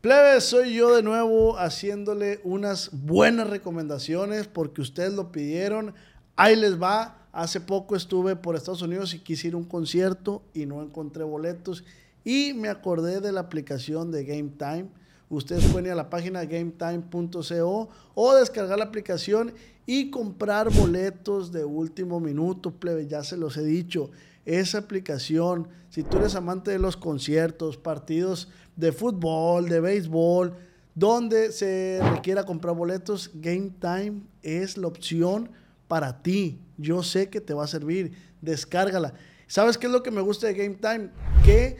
Plebes, soy yo de nuevo haciéndole unas buenas recomendaciones porque ustedes lo pidieron. Ahí les va. Hace poco estuve por Estados Unidos y quise ir a un concierto y no encontré boletos y me acordé de la aplicación de Game Time. Ustedes pueden ir a la página gametime.co o descargar la aplicación y comprar boletos de último minuto, plebe, ya se los he dicho. Esa aplicación, si tú eres amante de los conciertos, partidos de fútbol, de béisbol, donde se requiera comprar boletos, Game Time es la opción para ti. Yo sé que te va a servir. Descárgala. ¿Sabes qué es lo que me gusta de Game Time? Que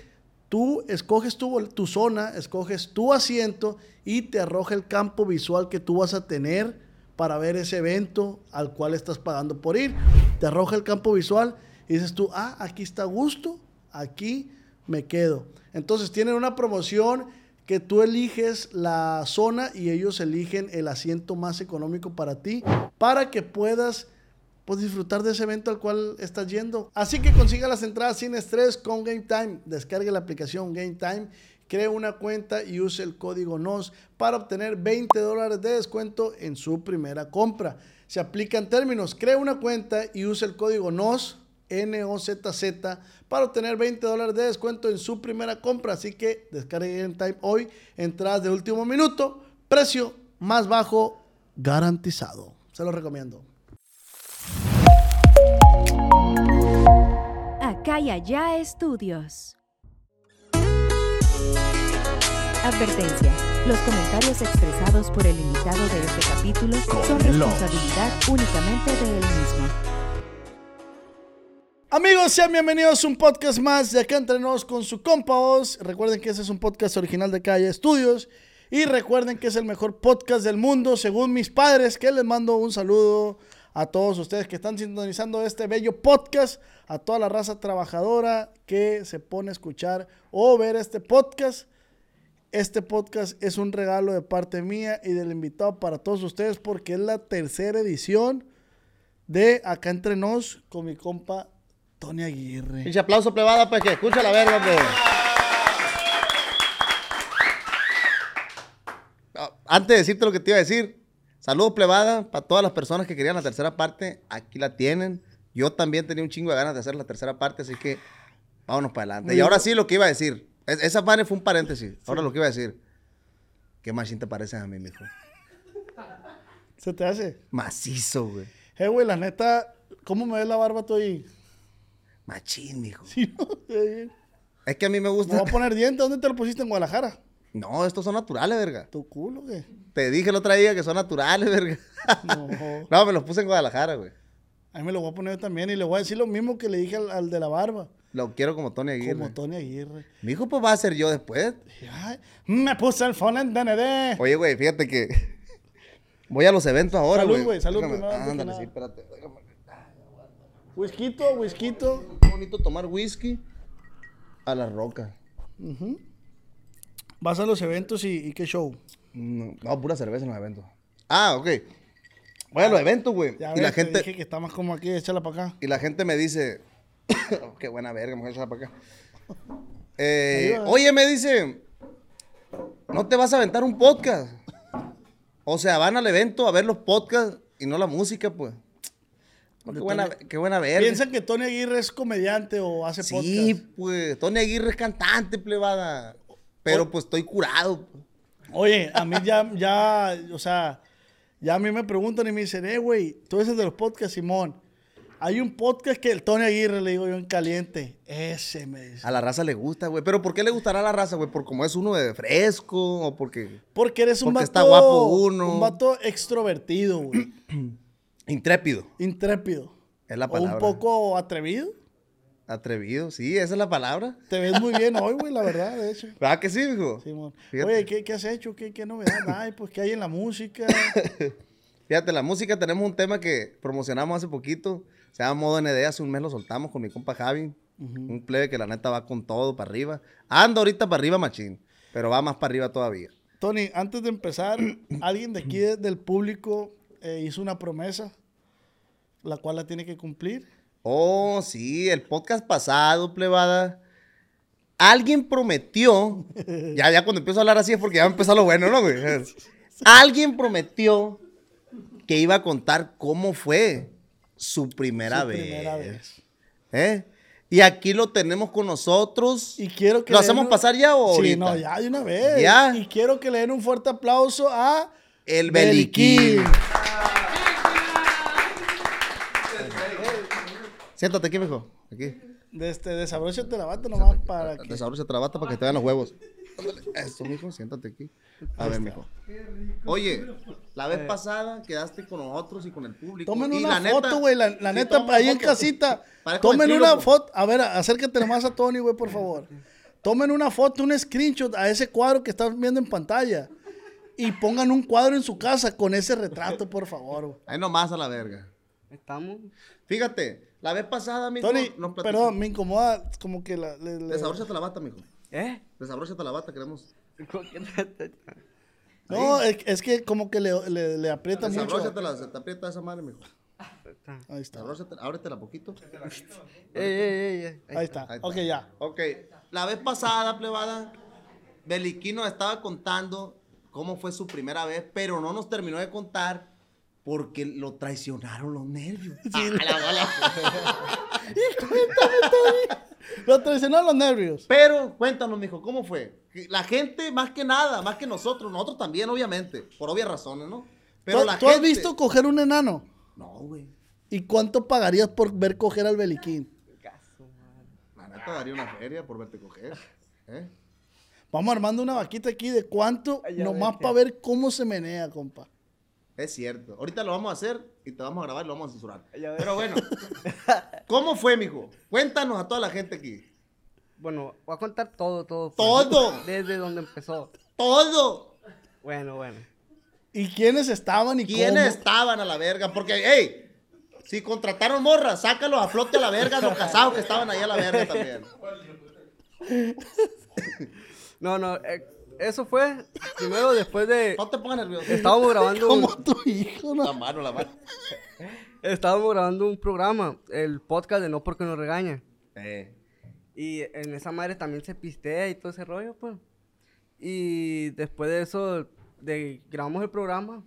tú escoges tu, tu zona, escoges tu asiento y te arroja el campo visual que tú vas a tener para ver ese evento al cual estás pagando por ir. Te arroja el campo visual y dices tú, ah, aquí está gusto, aquí me quedo. Entonces tienen una promoción que tú eliges la zona y ellos eligen el asiento más económico para ti, para que puedas pues, disfrutar de ese evento al cual estás yendo. Así que consiga las entradas sin estrés con Game Time. Descargue la aplicación Game Time, cree una cuenta y use el código NOS para obtener 20 dólares de descuento en su primera compra. Se aplican términos, cree una cuenta y use el código NOS NOZZ para obtener 20 dólares de descuento en su primera compra. Así que descargue en Time hoy, entradas de último minuto, precio más bajo garantizado. Se lo recomiendo. Acá y allá estudios. Advertencia. Los comentarios expresados por el invitado de este capítulo son responsabilidad únicamente de él mismo. Amigos, sean bienvenidos a un podcast más de acá entre nos con su compa Oz. Recuerden que ese es un podcast original de Calle Estudios. Y recuerden que es el mejor podcast del mundo, según mis padres, que les mando un saludo a todos ustedes que están sintonizando este bello podcast, a toda la raza trabajadora que se pone a escuchar o ver este podcast. Este podcast es un regalo de parte mía y del invitado para todos ustedes porque es la tercera edición de Acá entre nos con mi compa Tony Aguirre. Pinche aplauso plebada, pues que escucha la verga, pues. Ah, Antes de decirte lo que te iba a decir, saludos plebada para todas las personas que querían la tercera parte. Aquí la tienen. Yo también tenía un chingo de ganas de hacer la tercera parte, así que vámonos para adelante. Y ahora sí lo que iba a decir. Es- esa madre fue un paréntesis. Ahora lo que iba a decir. ¿Qué machín te pareces a mí, mijo? ¿Se te hace? Macizo, güey. Eh, güey, la neta, ¿cómo me ves la barba tú ahí? Machín, mijo. Sí, no, Está bien. Es que a mí me Me gusta. voy a poner dientes. ¿Dónde te lo pusiste en Guadalajara? No, estos son naturales, verga. Tu culo, güey. Te dije el otro día que son naturales, verga. No. No, me los puse en Guadalajara, güey. A mí me lo voy a poner también y le voy a decir lo mismo que le dije al, al de la barba. Lo quiero como Tony Aguirre. Como Tony Aguirre. Mi hijo, pues va a ser yo después. Ay, me puse el phone en DND. Oye, güey, fíjate que voy a los eventos ahora, Salud, güey. güey, salud Déjame- Ándale, sí, espérate. Déjame. Whisquito, whisquito. Bonito tomar whisky a la roca. Vas a los eventos y, y qué show. No, no, pura cerveza en los eventos. Ah, ok. Voy a los eventos, güey. Y ves, la te gente dije que está más como aquí, échala para acá. y la gente me dice, qué buena verga, me voy a echar para acá. Eh, va. oye, me dice, ¿no te vas a aventar un podcast? O sea, van al evento a ver los podcasts y no la música, pues. Qué buena, Tony- qué buena verga. Piensan que Tony Aguirre es comediante o hace Sí, podcast. pues. Tony Aguirre es cantante, plebada. Pero O- pues estoy curado. Oye, a mí ya, ya, o sea, ya a mí me preguntan y me dicen, eh, güey, tú eres de los podcasts, Simón. Hay un podcast que el Tony Aguirre, le digo yo en caliente. Ese me dice. A la raza le gusta, güey. Pero ¿por qué le gustará a la raza, güey? ¿Por como es uno de fresco o porque Porque eres un Porque vato. está guapo uno. Un vato extrovertido, güey. intrépido? Intrépido. Es la O palabra. un poco atrevido. Atrevido, sí, esa es la palabra. Te ves muy bien hoy, güey, la verdad, de hecho. ¿Verdad que sí, mijo? Simón. Fíjate. Oye, ¿qué, qué has hecho? ¿Qué, qué novedad hay? Pues, ¿qué hay en la música? Fíjate, la música tenemos un tema que promocionamos hace poquito. Se llama Modo ND. Hace un mes lo soltamos con mi compa Javi. Un plebe que la neta va con todo para arriba. Anda ahorita para arriba, machín. Pero va más para arriba todavía. Tony, antes de empezar, alguien de aquí de- del público eh, hizo una promesa, la cual la tiene que cumplir. Oh, sí, el podcast pasado, plebada. Alguien prometió. Ya, ya cuando empiezo a hablar así es porque ya empezó lo bueno, ¿no, güey? Alguien prometió que iba a contar cómo fue su primera Su vez. primera vez. ¿Eh? Y aquí lo tenemos con nosotros. Y quiero que ¿Lo hacemos un- pasar ya o Sí, ahorita? no, ya de una vez. Ya. Y quiero que le den un fuerte aplauso a El Beliquín. Siéntate aquí, mijo. Aquí. De este, desabróchate la bata nomás para que... Desabróchate la bata para que te vean los huevos. Eso, mijo, siéntate aquí. A ver, mijo. Oye, la vez pasada quedaste con nosotros y con el público. Tomen y una la foto, güey. La, la Sí, neta, ahí en casita. Tomen una foto. A ver, acércate nomás a Tony, güey, por favor. Tomen una foto, un screenshot a ese cuadro que están viendo en pantalla. Y pongan un cuadro en su casa con ese retrato, por favor. güey. Ahí nomás a la verga. Estamos. Fíjate, la vez pasada, mijo. Tony, nos platicó- perdón, me incomoda como que la... le- le- Desabróchate la bata, mijo. ¿Eh? Desabróchate la bata, queremos. No, es, es que como que le, le, le aprieta mucho. Desabróchatela, se te aprieta esa madre, mijo. Ahí está. Ábretela poquito. ey, ey, ey, ey. Ahí está. Ahí está. Ok, ya. Ok, la vez pasada, plebada, Beliquino estaba contando cómo fue su primera vez, pero no nos terminó de contar porque lo traicionaron los nervios. Ah, la bola. Lo traicionaron los nervios. pero cuéntanos, mijo, ¿cómo fue? La gente, más que nada, más que nosotros, nosotros también, obviamente, por obvias razones, ¿no? Pero ¿Tú, la tú has visto coger un enano? No, güey. ¿Y cuánto pagarías por ver coger al Beliquín? La neta daría una feria por verte coger. ¿eh? Vamos armando una vaquita aquí de cuánto, Ay, nomás para ver cómo se menea, compa. Es cierto. Ahorita lo vamos a hacer y te vamos a grabar y lo vamos a censurar. Pero bueno, ¿cómo fue, mijo? Cuéntanos a toda la gente aquí. Bueno, voy a contar todo, todo. pues. Todo. Desde donde empezó. Todo. Bueno, bueno. ¿Y quiénes estaban y ¿Quiénes cómo? estaban a la verga? Porque, hey, si contrataron morras, sácalos a flote a la verga, los casados que estaban ahí a la verga también. No, no, eh, eso fue primero después de... No te pongas nervioso. Estábamos grabando un, Como tu hijo, La ¿no? mano, la mano. estábamos grabando un programa, el podcast de No Porque Nos Regaña. Eh, Y en esa madre también se pistea y todo ese rollo, pues. Y después de eso, de, grabamos el programa.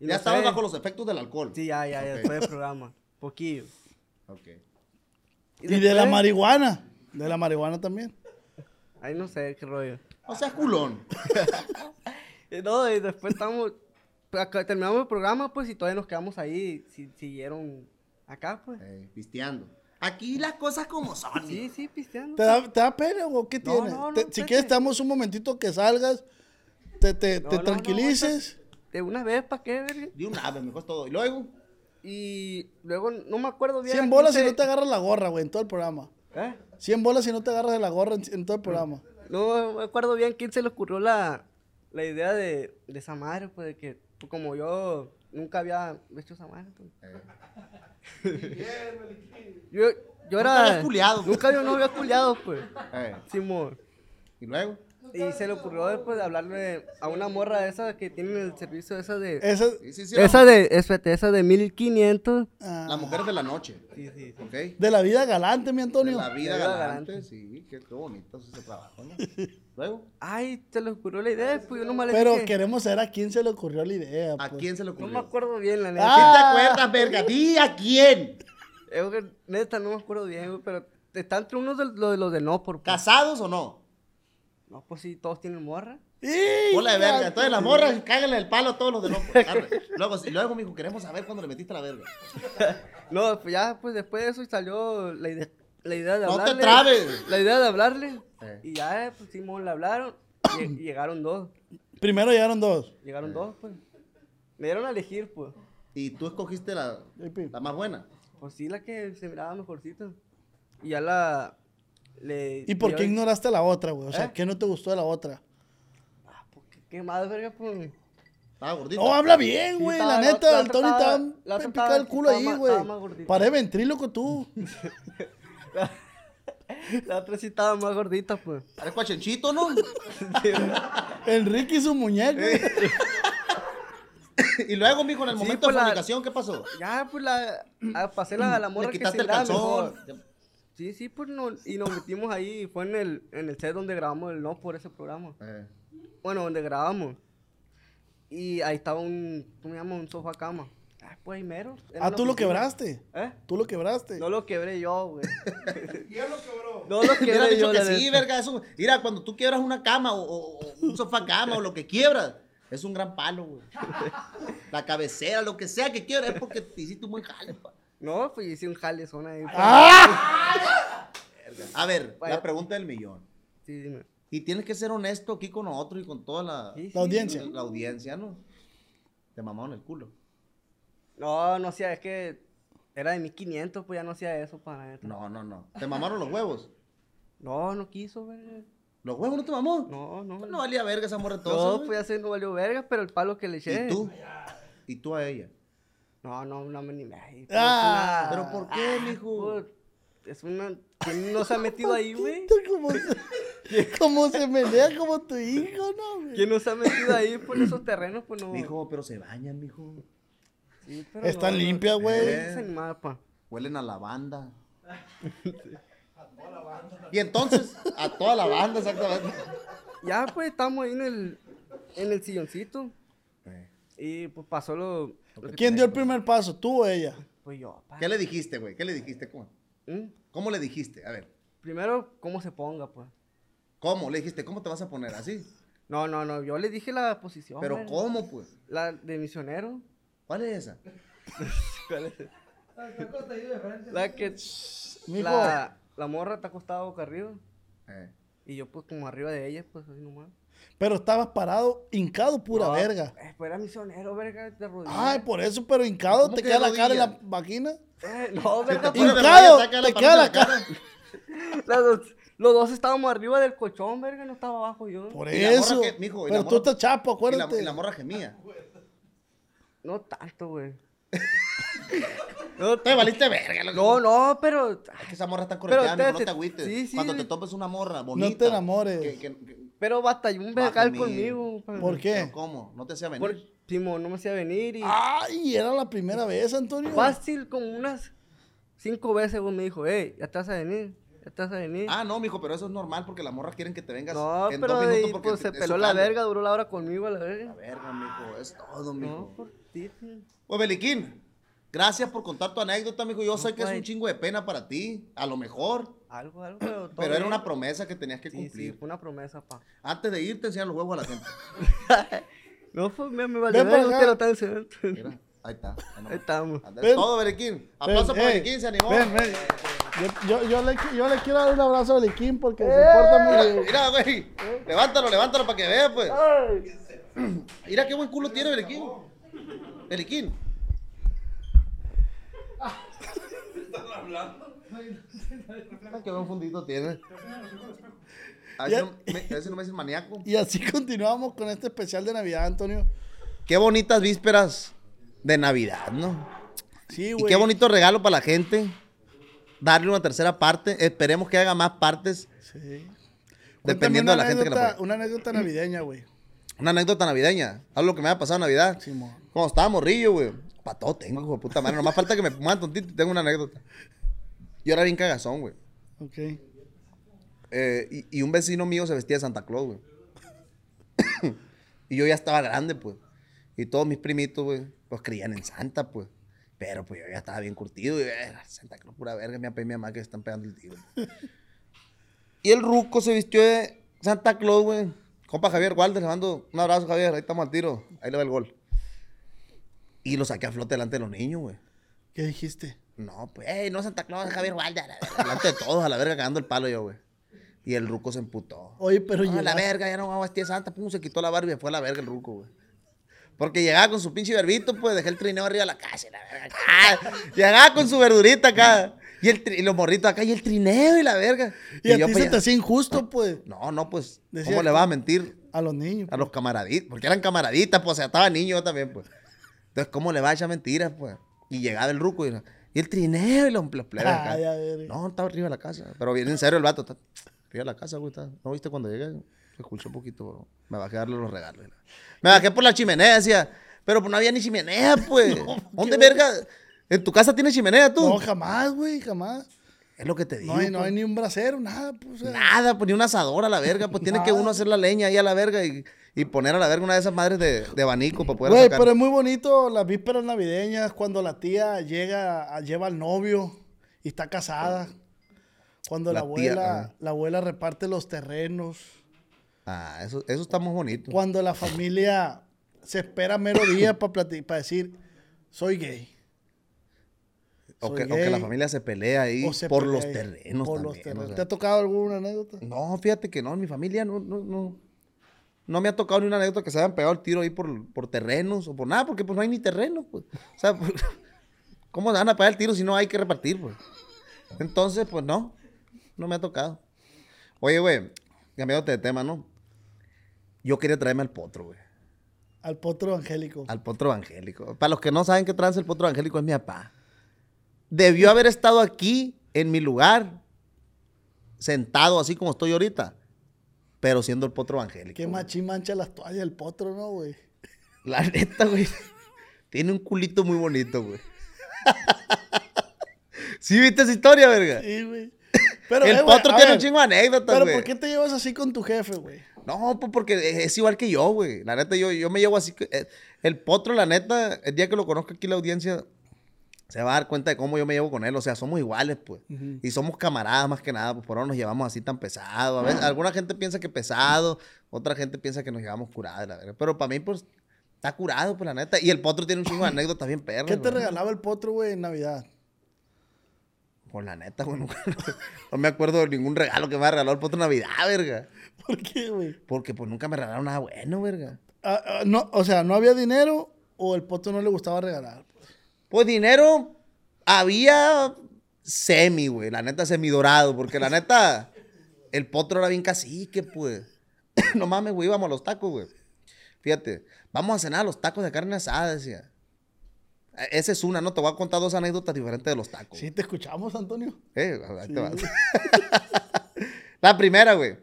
y ya no estabas sé. bajo los efectos del alcohol. Sí, ya, ya, ya, Ok. después del programa. Poquillo. Ok. Y de la marihuana. De la marihuana también. Ahí no sé qué rollo. O sea, culón. No, y después estamos. pues, terminamos el programa, pues, y todavía nos quedamos ahí. Si, siguieron acá, pues. Eh, pisteando. Aquí las cosas como son. Sí, sí, pisteando. ¿Te da, te da pena o qué No, tienes? no, no, Te- si espérate. quieres, te damos un momentito que salgas, te, te, No, te no, no, tranquilices. De una vez, ¿para qué, verga? De un ave, mejor todo. Y luego, Y luego no me acuerdo bien. 100 a bolas y no te agarras la gorra, güey, en todo el programa. ¿Eh? 100 bolas y no te agarras de la gorra en, en todo el programa. No me acuerdo bien quién se le ocurrió la, la idea de, de esa madre, pues, de que pues, como yo nunca había hecho esa madre, pues. yo, yo Nunca era... culiado. Nunca yo no había culiado, pues. eh, Simón. y luego. Y se le ocurrió después de hablarle a una morra de esa que tiene el servicio esa de... Esa, Sí, sí, sí. esa de, espérate, esa de 1500. ah, la mujer de la noche. Sí, sí, de la vida galante, mi De Antonio. la vida De la galante, galante. sí, qué, qué bonito es ese trabajo, ¿no? Luego, Ay, se le ocurrió la idea, pues yo le Pero dije... queremos saber a quién se le ocurrió la idea. ¿a pues. quién se le No ocurrió? me acuerdo bien, la neta. ¿Quién Ah. te acuerdas, verga? Di a quién. Que, neta, no me acuerdo bien, pero está entre unos de los de, los de no por... pues. ¿Casados o no? No, pues sí, todos tienen morra. ¡Ih, Hola de verga. Entonces las morras cáganle el palo a todos los de. Arre. Luego, sí, luego, mijo, queremos saber cuándo le metiste la verga. No, pues ya, pues después de eso salió la idea, la idea de No te hablarle. trabes. La idea de hablarle. Eh. Y ya, pues Simón le hablaron. Y, y llegaron dos. Primero llegaron dos. Llegaron dos, pues. Me dieron a elegir, pues. Y tú escogiste la, la más buena. Pues sí, la que se miraba mejorcita. Y ya la. Le, ¿Y por qué ignoraste a la otra, güey? O sea, ¿Eh? ¿qué no te gustó de la otra? Ah, ¿por qué? ¿Qué más, verga? Pues. Estaba gordito. No, habla bien, güey. la neta, el Tony estaba- estaba- el culo ahí, güey. Paré ventríloco tú. La otra sí estaba más gordita, pues. Parezco a Chenchito, ¿no? Enrique y su muñeco. y luego, mijo, en el Sí, momento pues de la- fornicación, ¿qué pasó? Ya, pues la. ah, pasé la, la morra Le que quitaste se el calzón. mejor. Sí, sí, pues no, y nos metimos ahí. Fue en el, en el set donde grabamos el No por ese programa. Eh, Bueno, donde grabamos. Y ahí estaba un, ¿cómo se llama? Un sofá cama. Ah, pues ahí mero. Ah, tú lo quebraste. ¿Eh? Tú lo quebraste. No lo quebré yo, güey. No lo Hubiera quebré dicho yo, que la sí, verga. Eso, mira, cuando tú quiebras una cama o, o- o un sofá cama o lo que quiebras, es un gran palo, güey. La cabecera, lo que sea que quiebras, es porque te hiciste un buen jale, pa. No, pues hice un jale zona ahí. pues. ¡Ah! A ver, la pregunta del millón. Sí, dime. Y tienes que ser honesto aquí con nosotros y con toda la, Sí, sí. La audiencia. la audiencia, ¿no? Te mamaron el culo. No, no hacía, es que era de 1500, pues ya no hacía eso para neta. No, no, no. ¿Te mamaron los huevos? No, no quiso, güey. ¿Los huevos no te mamó? No, no. No valía verga esa morra todo. No, pues ya se no valió verga, pero el palo que le eché. ¿Y tú? ¿Y tú a ella? No, no, no me animé. ahí, pues, Ah. una- ¿Pero por qué, mijo? Pues, es una. ¿Quién no se ha metido ahí, güey? ¿Cómo se, cómo se menea como tu hijo, no, güey? ¿Quién no se ha metido ahí por esos terrenos? Pues no. Mijo, pero se bañan, mijo. Sí, pero Están no, no, limpias, güey. no. Huelen a lavanda. Y entonces, a toda la banda, exactamente. Ya, pues estamos ahí en el, en el silloncito. Eh, Y pues pasó lo. ¿Quién dio el primer paso, tú o ella? Pues yo. ¿Qué le dijiste, güey? ¿Qué le dijiste? ¿Cómo? ¿Mm? ¿Cómo le dijiste? A ver, Primero, cómo se ponga, pues. ¿cómo? Le dijiste, ¿cómo te vas a poner así? No, no, no. Yo le dije la posición. Pero güey. ¿cómo, pues? La de misionero. ¿Cuál es esa? ¿Cuál es? La que. Mijo. La, la morra está acostada boca arriba. Eh, Y yo, pues, como arriba de ella, pues, así nomás. Pero estabas parado, hincado, pura No, verga. eh, pues era misionero, verga, de rodillas. Ay, por eso, pero hincado ¿Cómo te que queda la cara en la vagina. Eh, no, verga, te pues, Hincado, te queda la la cara. los dos estábamos arriba del colchón, verga, no estaba abajo yo. Por Y la morra eso. que- mijo, y la pero tú estás chapo, Y la, acuérdate. y la morra gemía. No tanto, güey. Te valiste verga. loco. No, no, pero. Es que esa morra está correteando, te- no te- te agüites. sí, sí. Cuando te topes una morra bonita. te enamores. que- que- que- Pero batalló un Va a vergal gemir. conmigo. ¿Por qué? ¿Pero ¿Cómo? ¿No te hacía venir? Por Simón, no me hacía venir y. Ay, era la primera vez, Antonio. Fácil, como unas cinco veces, güey, me dijo, hey, ya te vas a venir, ya te vas a venir. Ah, no, mijo, pero eso es normal porque las morras quieren que te vengas no, en pero dos minutos porque pues te- se peló la verga, duró la hora conmigo a la La verga. verga, mijo, es todo, No, mijo. por ti, tío. Pues, Beliquín, gracias por contar tu anécdota, mijo. Yo sé que es un chingo de pena para ti, a lo mejor. Algo, algo, pero todo Pero era una promesa que tenías que Sí, sí, cumplir. fue una promesa, pa. Antes de irte, enseñan los huevos a la gente. No, pues me, me valió Ven usted lo está enseñando. Mira, ahí está. ahí estamos. Anda, Ven. Todo, Beliquín. Aplauso Ven, para ey, Beliquín, se animó. Ven, ven. Yo, yo, yo le, yo le quiero dar un abrazo a Beliquín porque se porta muy Mira, bien. mira, güey. Levántalo, levántalo para que vea, pues. Mira qué buen culo tiene Beliquín. Beliquín. Ah, Qué buen fundito tiene. A si no me, a no me dices maníaco. Y así continuamos con este especial de Navidad, Antonio. Qué bonitas vísperas de Navidad, ¿no? Sí, Y güey. qué bonito regalo para la gente. Darle una tercera parte. Esperemos que haga más partes. Sí. Dependiendo de la gente que la. Una anécdota navideña, güey. Una anécdota navideña. Algo que me haya pasado en Navidad. Simón. Cuando estaba morrillo, güey. Para todo tengo, hijo de puta madre. Nomás falta que me pongan tontito y tengo una anécdota. Yo era bien cagazón, güey. Ok. Eh, y, y un vecino mío se vestía de Santa Claus, güey. y yo ya estaba grande, pues. Y todos mis primitos, güey, pues creían en Santa, pues. Pero pues yo ya estaba bien curtido. Y eh, Santa Claus, pura verga, mi papá y mi mamá que están pegando el tiro. y el ruco se vistió de Santa Claus, güey. Compa Javier Walder, le mando un abrazo, Javier. Ahí estamos al tiro. Ahí le va el gol. Y lo saqué a flote delante de los niños, güey. ¿Qué dijiste? No, pues, ey, no Santa Claus, Javier Walder. Delante de todos, a la verga, cagando el palo yo, güey. Y el ruco se emputó. Oye, pero No, a la verga, ya no vamos a vestir santa. Pum, se quitó la barba y fue a la verga el ruco, güey. Porque llegaba con su pinche verbito, pues dejé el trineo arriba de la casa y la verga. acá. Llegaba con su verdurita acá. Y, el y los morritos acá y el trineo y la verga. Y, a yo ti pa' se te hacía injusto, pues, No, no, pues, Decía ¿cómo le vas a mentir a los niños. a los camaraditas? Porque eran camaraditas, pues, o sea, estaba niño yo también, pues. Entonces, ¿cómo le vas a echar mentiras, pues? Y llegaba el ruco y, y el trineo y los, los plebes acá. Ay, a ver. No, estaba arriba de la casa. Pero bien en serio el vato. Está arriba de la casa, güey. está- ¿No viste cuando llegué? Se escuchó un poquito, bro. Me bajé a darle los regalos. Me bajé por la chimenea, decía. Pero pues no había ni chimenea, pues. ¿Dónde verga? ¿En tu casa tienes chimenea tú? No, jamás, güey, jamás. Es lo que te digo. No hay, no pues. hay ni un brasero, nada, pues. sea, Nada, pues ni un asador a la verga. Pues tiene que uno hacer la leña ahí a la verga y, y poner a la verga una de esas madres de, de abanico para poder Güey, sacar. pero es muy bonito las vísperas navideñas cuando la tía llega, a- lleva al novio y está casada. Cuando la, La tía, abuela, ajá. la abuela reparte los terrenos. Ah, eso, eso está muy bonito. Cuando la familia se espera mero día para decir, soy gay. O que, o que la familia se pelea ahí se por pelea los terrenos por los también, o terrenos. sea. ¿Te ha tocado alguna anécdota? No, fíjate que no, en mi familia no, no, no. No me ha tocado ni una anécdota que se hayan pegado el tiro ahí por, por terrenos o por nada, porque pues no hay ni terreno, pues. O sea, pues, ¿cómo se van a pegar el tiro si no hay que repartir, pues? Entonces, pues no, no me ha tocado. Oye, güey, cambiándote de tema, ¿no? Yo quería traerme al potro, güey. Al potro evangélico. Al potro evangélico. Para los que no saben qué trance el potro evangélico es mi papá. Debió haber estado aquí, en mi lugar, sentado así como estoy ahorita, pero siendo el potro evangélico. Qué machín mancha las toallas el potro, ¿no, güey? La neta, güey. Tiene un culito muy bonito, güey. ¿Sí viste esa historia, verga? Sí, güey. Pero, el eh, potro tiene ver, un chingo de anécdotas, Pero güey. ¿por qué te llevas así con tu jefe, güey? No, pues porque es igual que yo, güey. La neta, yo, yo me llevo así. que- eh, El potro, la neta, el día que lo conozca aquí la audiencia, se va a dar cuenta de cómo yo me llevo con él. O sea, somos iguales, pues. Y somos camaradas más que nada, pues por eso nos llevamos así tan pesado. A veces, alguna gente piensa que pesado, otra gente piensa que nos llevamos curados, la verdad. Pero para mí, pues, está curado, pues, la neta. Y el potro tiene un chingo de anécdotas bien perras. ¿Qué te regalaba el potro, güey, en Navidad? Pues la neta, güey, nunca- no me acuerdo de ningún regalo que me ha regalado el potro en Navidad, verga. ¿Por qué, güey? Porque pues nunca me regalaron nada bueno, verga. Ah, ah, no, o sea, ¿no había dinero o el potro no le gustaba regalar? Pues dinero había semi, güey. La neta semi dorado. Porque la neta, el potro era bien cacique, pues. no mames, güey, íbamos a los tacos, güey. Fíjate, vamos a cenar a los tacos de carne asada, decía. E- Esa es una, ¿no? Te voy a contar dos anécdotas diferentes de los tacos. Sí, te escuchamos, Antonio. Eh, ahí te Sí. va. la primera, güey.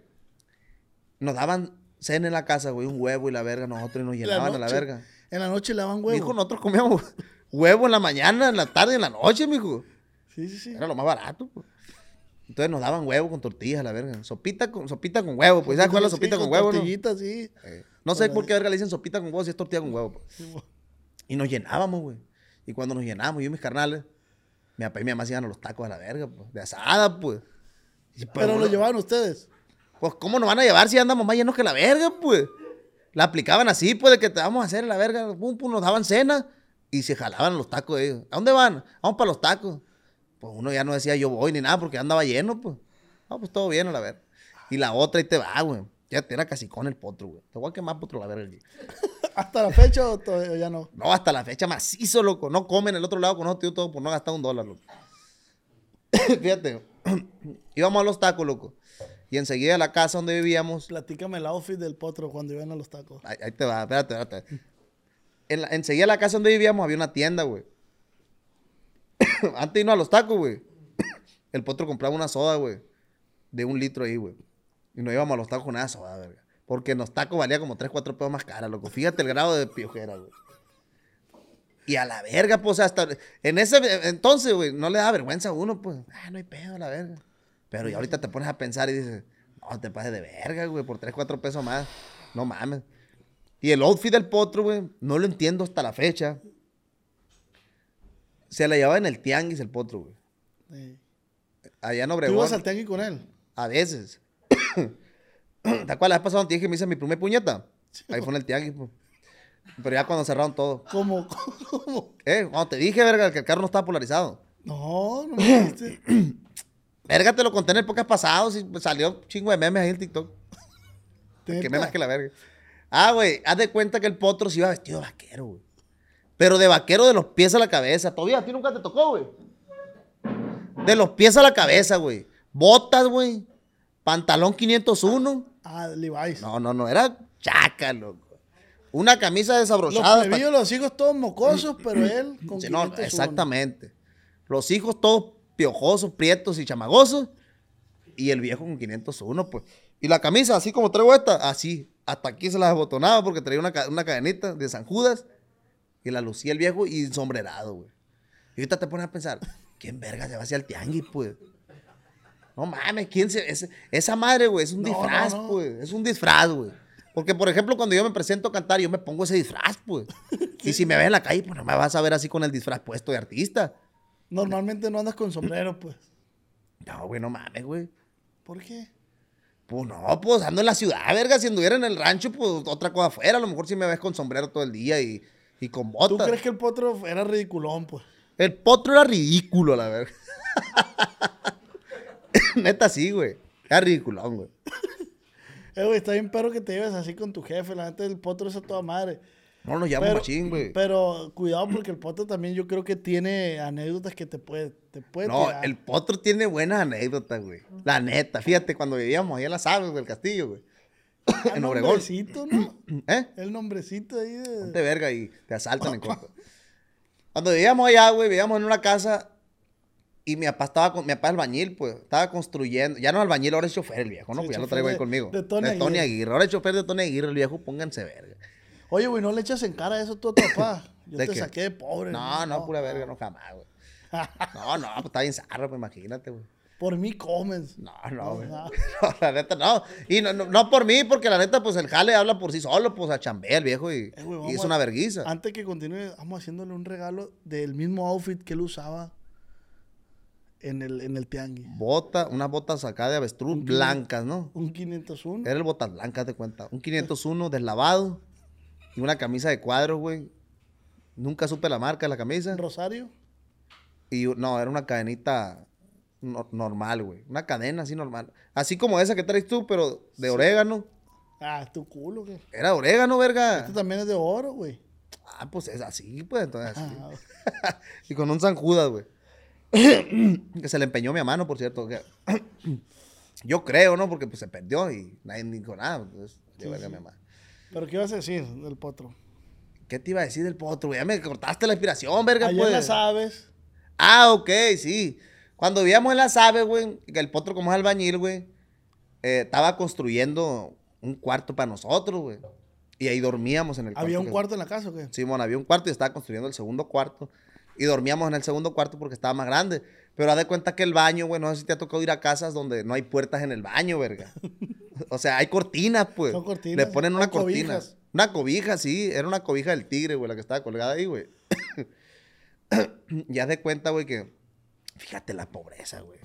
Nos daban cena en la casa, güey, un huevo y la verga, nosotros y nos La llenaban a la verga. En la noche le daban huevo. Nosotros comíamos huevo en la mañana, en la tarde en la noche, mijo. Sí, sí, sí. Era lo más barato, pues. Entonces nos daban huevo con tortillas, la verga. Sopita con, sopita con huevo, pues. ¿Sabes cuál es la Sí, sopita con, con huevo, no? sí. Eh, No sé por qué verga le dicen sopita con huevo si es tortilla con huevo, pues. Sí, Y nos llenábamos, güey. Y cuando nos llenábamos, yo y mis carnales, mi papá y mi mamá se iban a los tacos a la verga, pues. De asada, pues. Y, pues, Pero lo llevaban ustedes. Pues, ¿cómo nos van a llevar si andamos más llenos que la verga, pues? La aplicaban así, pues, de que te vamos a hacer la verga. Pum, pum, nos daban cena y se jalaban los tacos de ellos. ¿A dónde van? Vamos para los tacos. Pues uno ya no decía yo voy ni nada porque andaba lleno, pues. No, pues todo bien, a la verga. Y la otra ahí te va, güey. Ya te era casi con el potro, güey. Te voy a quemar potro la verga. ¿Hasta la fecha o todavía ya no? No, hasta la fecha macizo, loco. No comen el otro lado con nosotros tío, todo por no gastar un dólar, loco. Fíjate, íbamos a los tacos, loco. Y enseguida a la casa donde vivíamos, Platícame el outfit del potro cuando iban a los tacos. Ahí, ahí te va, espérate, espérate. En la- enseguida la casa donde vivíamos había una tienda, güey. Antes de irnos a los tacos, güey. El potro compraba una soda, güey. De un litro ahí, güey. Y nos íbamos a los tacos con esa soda, verga. Porque en los tacos valía como 3, 4 pesos más cara, loco. Fíjate el grado de piojera, güey. Y a la verga, pues, hasta... En ese entonces, güey, no le da vergüenza a uno, pues. Ah, no hay pedo, la verga. Pero ya ahorita te pones a pensar y dices, no, te pases de verga, güey, por 3, 4 pesos más. No mames. Y el outfit del potro, güey, no lo entiendo hasta la fecha. Se la llevaba en el tianguis el potro, güey. Sí. Allá en ¿Tú Obregón. ibas al tianguis con él? A veces. ¿Te acuerdas la vez pasada donde te dije que me hice mi primer puñeta? Ahí fue en el tianguis, pues. Pero ya cuando cerraron todo. ¿Cómo? ¿Cómo? Eh, cuando te dije, verga, que el carro no estaba polarizado. No, no me dijiste. Verga, te lo conté en el podcast pasado. sí, salió chingo de memes ahí en TikTok. Que ¿Neta? memes que la verga. Ah, güey, haz de cuenta que el potro se iba vestido de vaquero, güey. Pero de vaquero de los pies a la cabeza. Todavía a ti nunca te tocó, güey. De los pies a la cabeza, güey. Botas, güey. Pantalón 501. Ah, Levi's. No, no, no, era chaca, loco. Una camisa Los desabrochada. hasta- plebillos, los hijos todos mocosos, pero él con Sí, no, 501. exactamente. Los hijos todos piojosos, prietos y chamagosos. Y el viejo con 501, pues. Y la camisa, así como traigo esta, así. Hasta aquí se la desbotonaba porque traía una, una cadenita de San Judas. Y la lucía el viejo y sombrerado, güey. Y ahorita te pones a pensar, ¿quién verga se va hacia el tianguis, pues? No mames, ¿quién se...? ese- esa madre, güey, es un No, disfraz, no, no. pues. Es un disfraz, güey. Porque, por ejemplo, cuando yo me presento a cantar, yo me pongo ese disfraz, pues. Y si me ves en la calle, pues no me vas a ver así con el disfraz puesto de artista. Normalmente no andas con sombrero, pues. No, güey, no mames, güey. ¿Por qué? Pues no, pues ando en la ciudad, verga. Si anduviera en el rancho, pues otra cosa afuera. A lo mejor si me ves con sombrero todo el día y, y con ¿Tú botas. crees que el potro era ridiculón, pues? El potro era ridículo, la verga. Neta, sí, güey. Era ridiculón, güey. Eh, güey, está bien perro que te lleves así con tu jefe. La neta del potro es a toda madre. No nos llamo Pero, machín, güey. pero cuidado porque el potro también yo creo que tiene anécdotas que te puede, te puede No, tirar. el potro tiene buenas anécdotas, güey. La neta, fíjate, cuando vivíamos ahí en las aves del castillo, güey. Ah, en Obregón. nombrecito, ¿no? ¿Eh? El nombrecito ahí de... Ponte verga y te asaltan en corto. Cuando vivíamos allá, güey, vivíamos en una casa y mi papá estaba con, mi papá es albañil, pues, estaba construyendo, ya no es albañil, ahora es chofer el viejo, ¿no? Sí, pues ya lo traigo ahí de- conmigo. de Tony Tony Aguirre. Aguirre. Ahora es chofer de Tony Aguirre, el viejo, pónganse verga. Oye, güey, no le echas en cara eso tú a tu papá. Yo ¿De te qué? saqué de pobre. No, no, pura verga, no jamás, güey. No, no, pues está bien zarra, pues imagínate, güey. Por mí comes. No, no, güey. no. La neta, no. Y no, no, no por mí, porque la neta, pues el jale habla por sí solo, pues a chambea el viejo y, Eh, güey, y vamos es a- una verguiza. Antes que continúe, vamos haciéndole un regalo del mismo outfit que él usaba en el, en el tianguis. Bota, unas botas acá de avestruz blancas, ¿no? Un 501. Era el botas blancas, te cuenta. Un 501 deslavado y una camisa de cuadros, güey. Nunca supe la marca de la camisa. Rosario. Y no, era una cadenita no- normal, güey. Una cadena así normal. Así como esa que traes tú, pero de orégano. Ah, tu culo, que. Era orégano, verga. Este también es de oro, güey. Ah, pues es así, pues, entonces así. Ah, Y con un San Judas, güey. que se le empeñó mi mano, por cierto. que- Yo creo, ¿no? Porque pues se perdió y nadie dijo nada. Entonces, de verga mi mamá. Pero ¿qué ibas a decir del potro? ¿Qué te iba a decir del potro, güey? Ya me cortaste la inspiración, verga, Allá pues. las aves. Ah, ok, sí. Cuando vivíamos en las aves, güey, que el potro como es albañil, güey, eh, estaba construyendo un cuarto para nosotros, güey. Y ahí dormíamos en el cuarto. ¿Había un que- cuarto en la casa o qué? Simón, había un cuarto y estaba construyendo el segundo cuarto. Y dormíamos en el segundo cuarto porque estaba más grande. Pero haz de cuenta que el baño, güey, no sé si te ha tocado ir a casas donde no hay puertas en el baño, verga. O sea, hay cortinas, pues. Son cortinas, Le ponen una cortina. cobijas. Una cobija, sí. Era una cobija del tigre, güey, la que estaba colgada ahí, güey. y haz de cuenta, güey, que... Fíjate la pobreza, güey.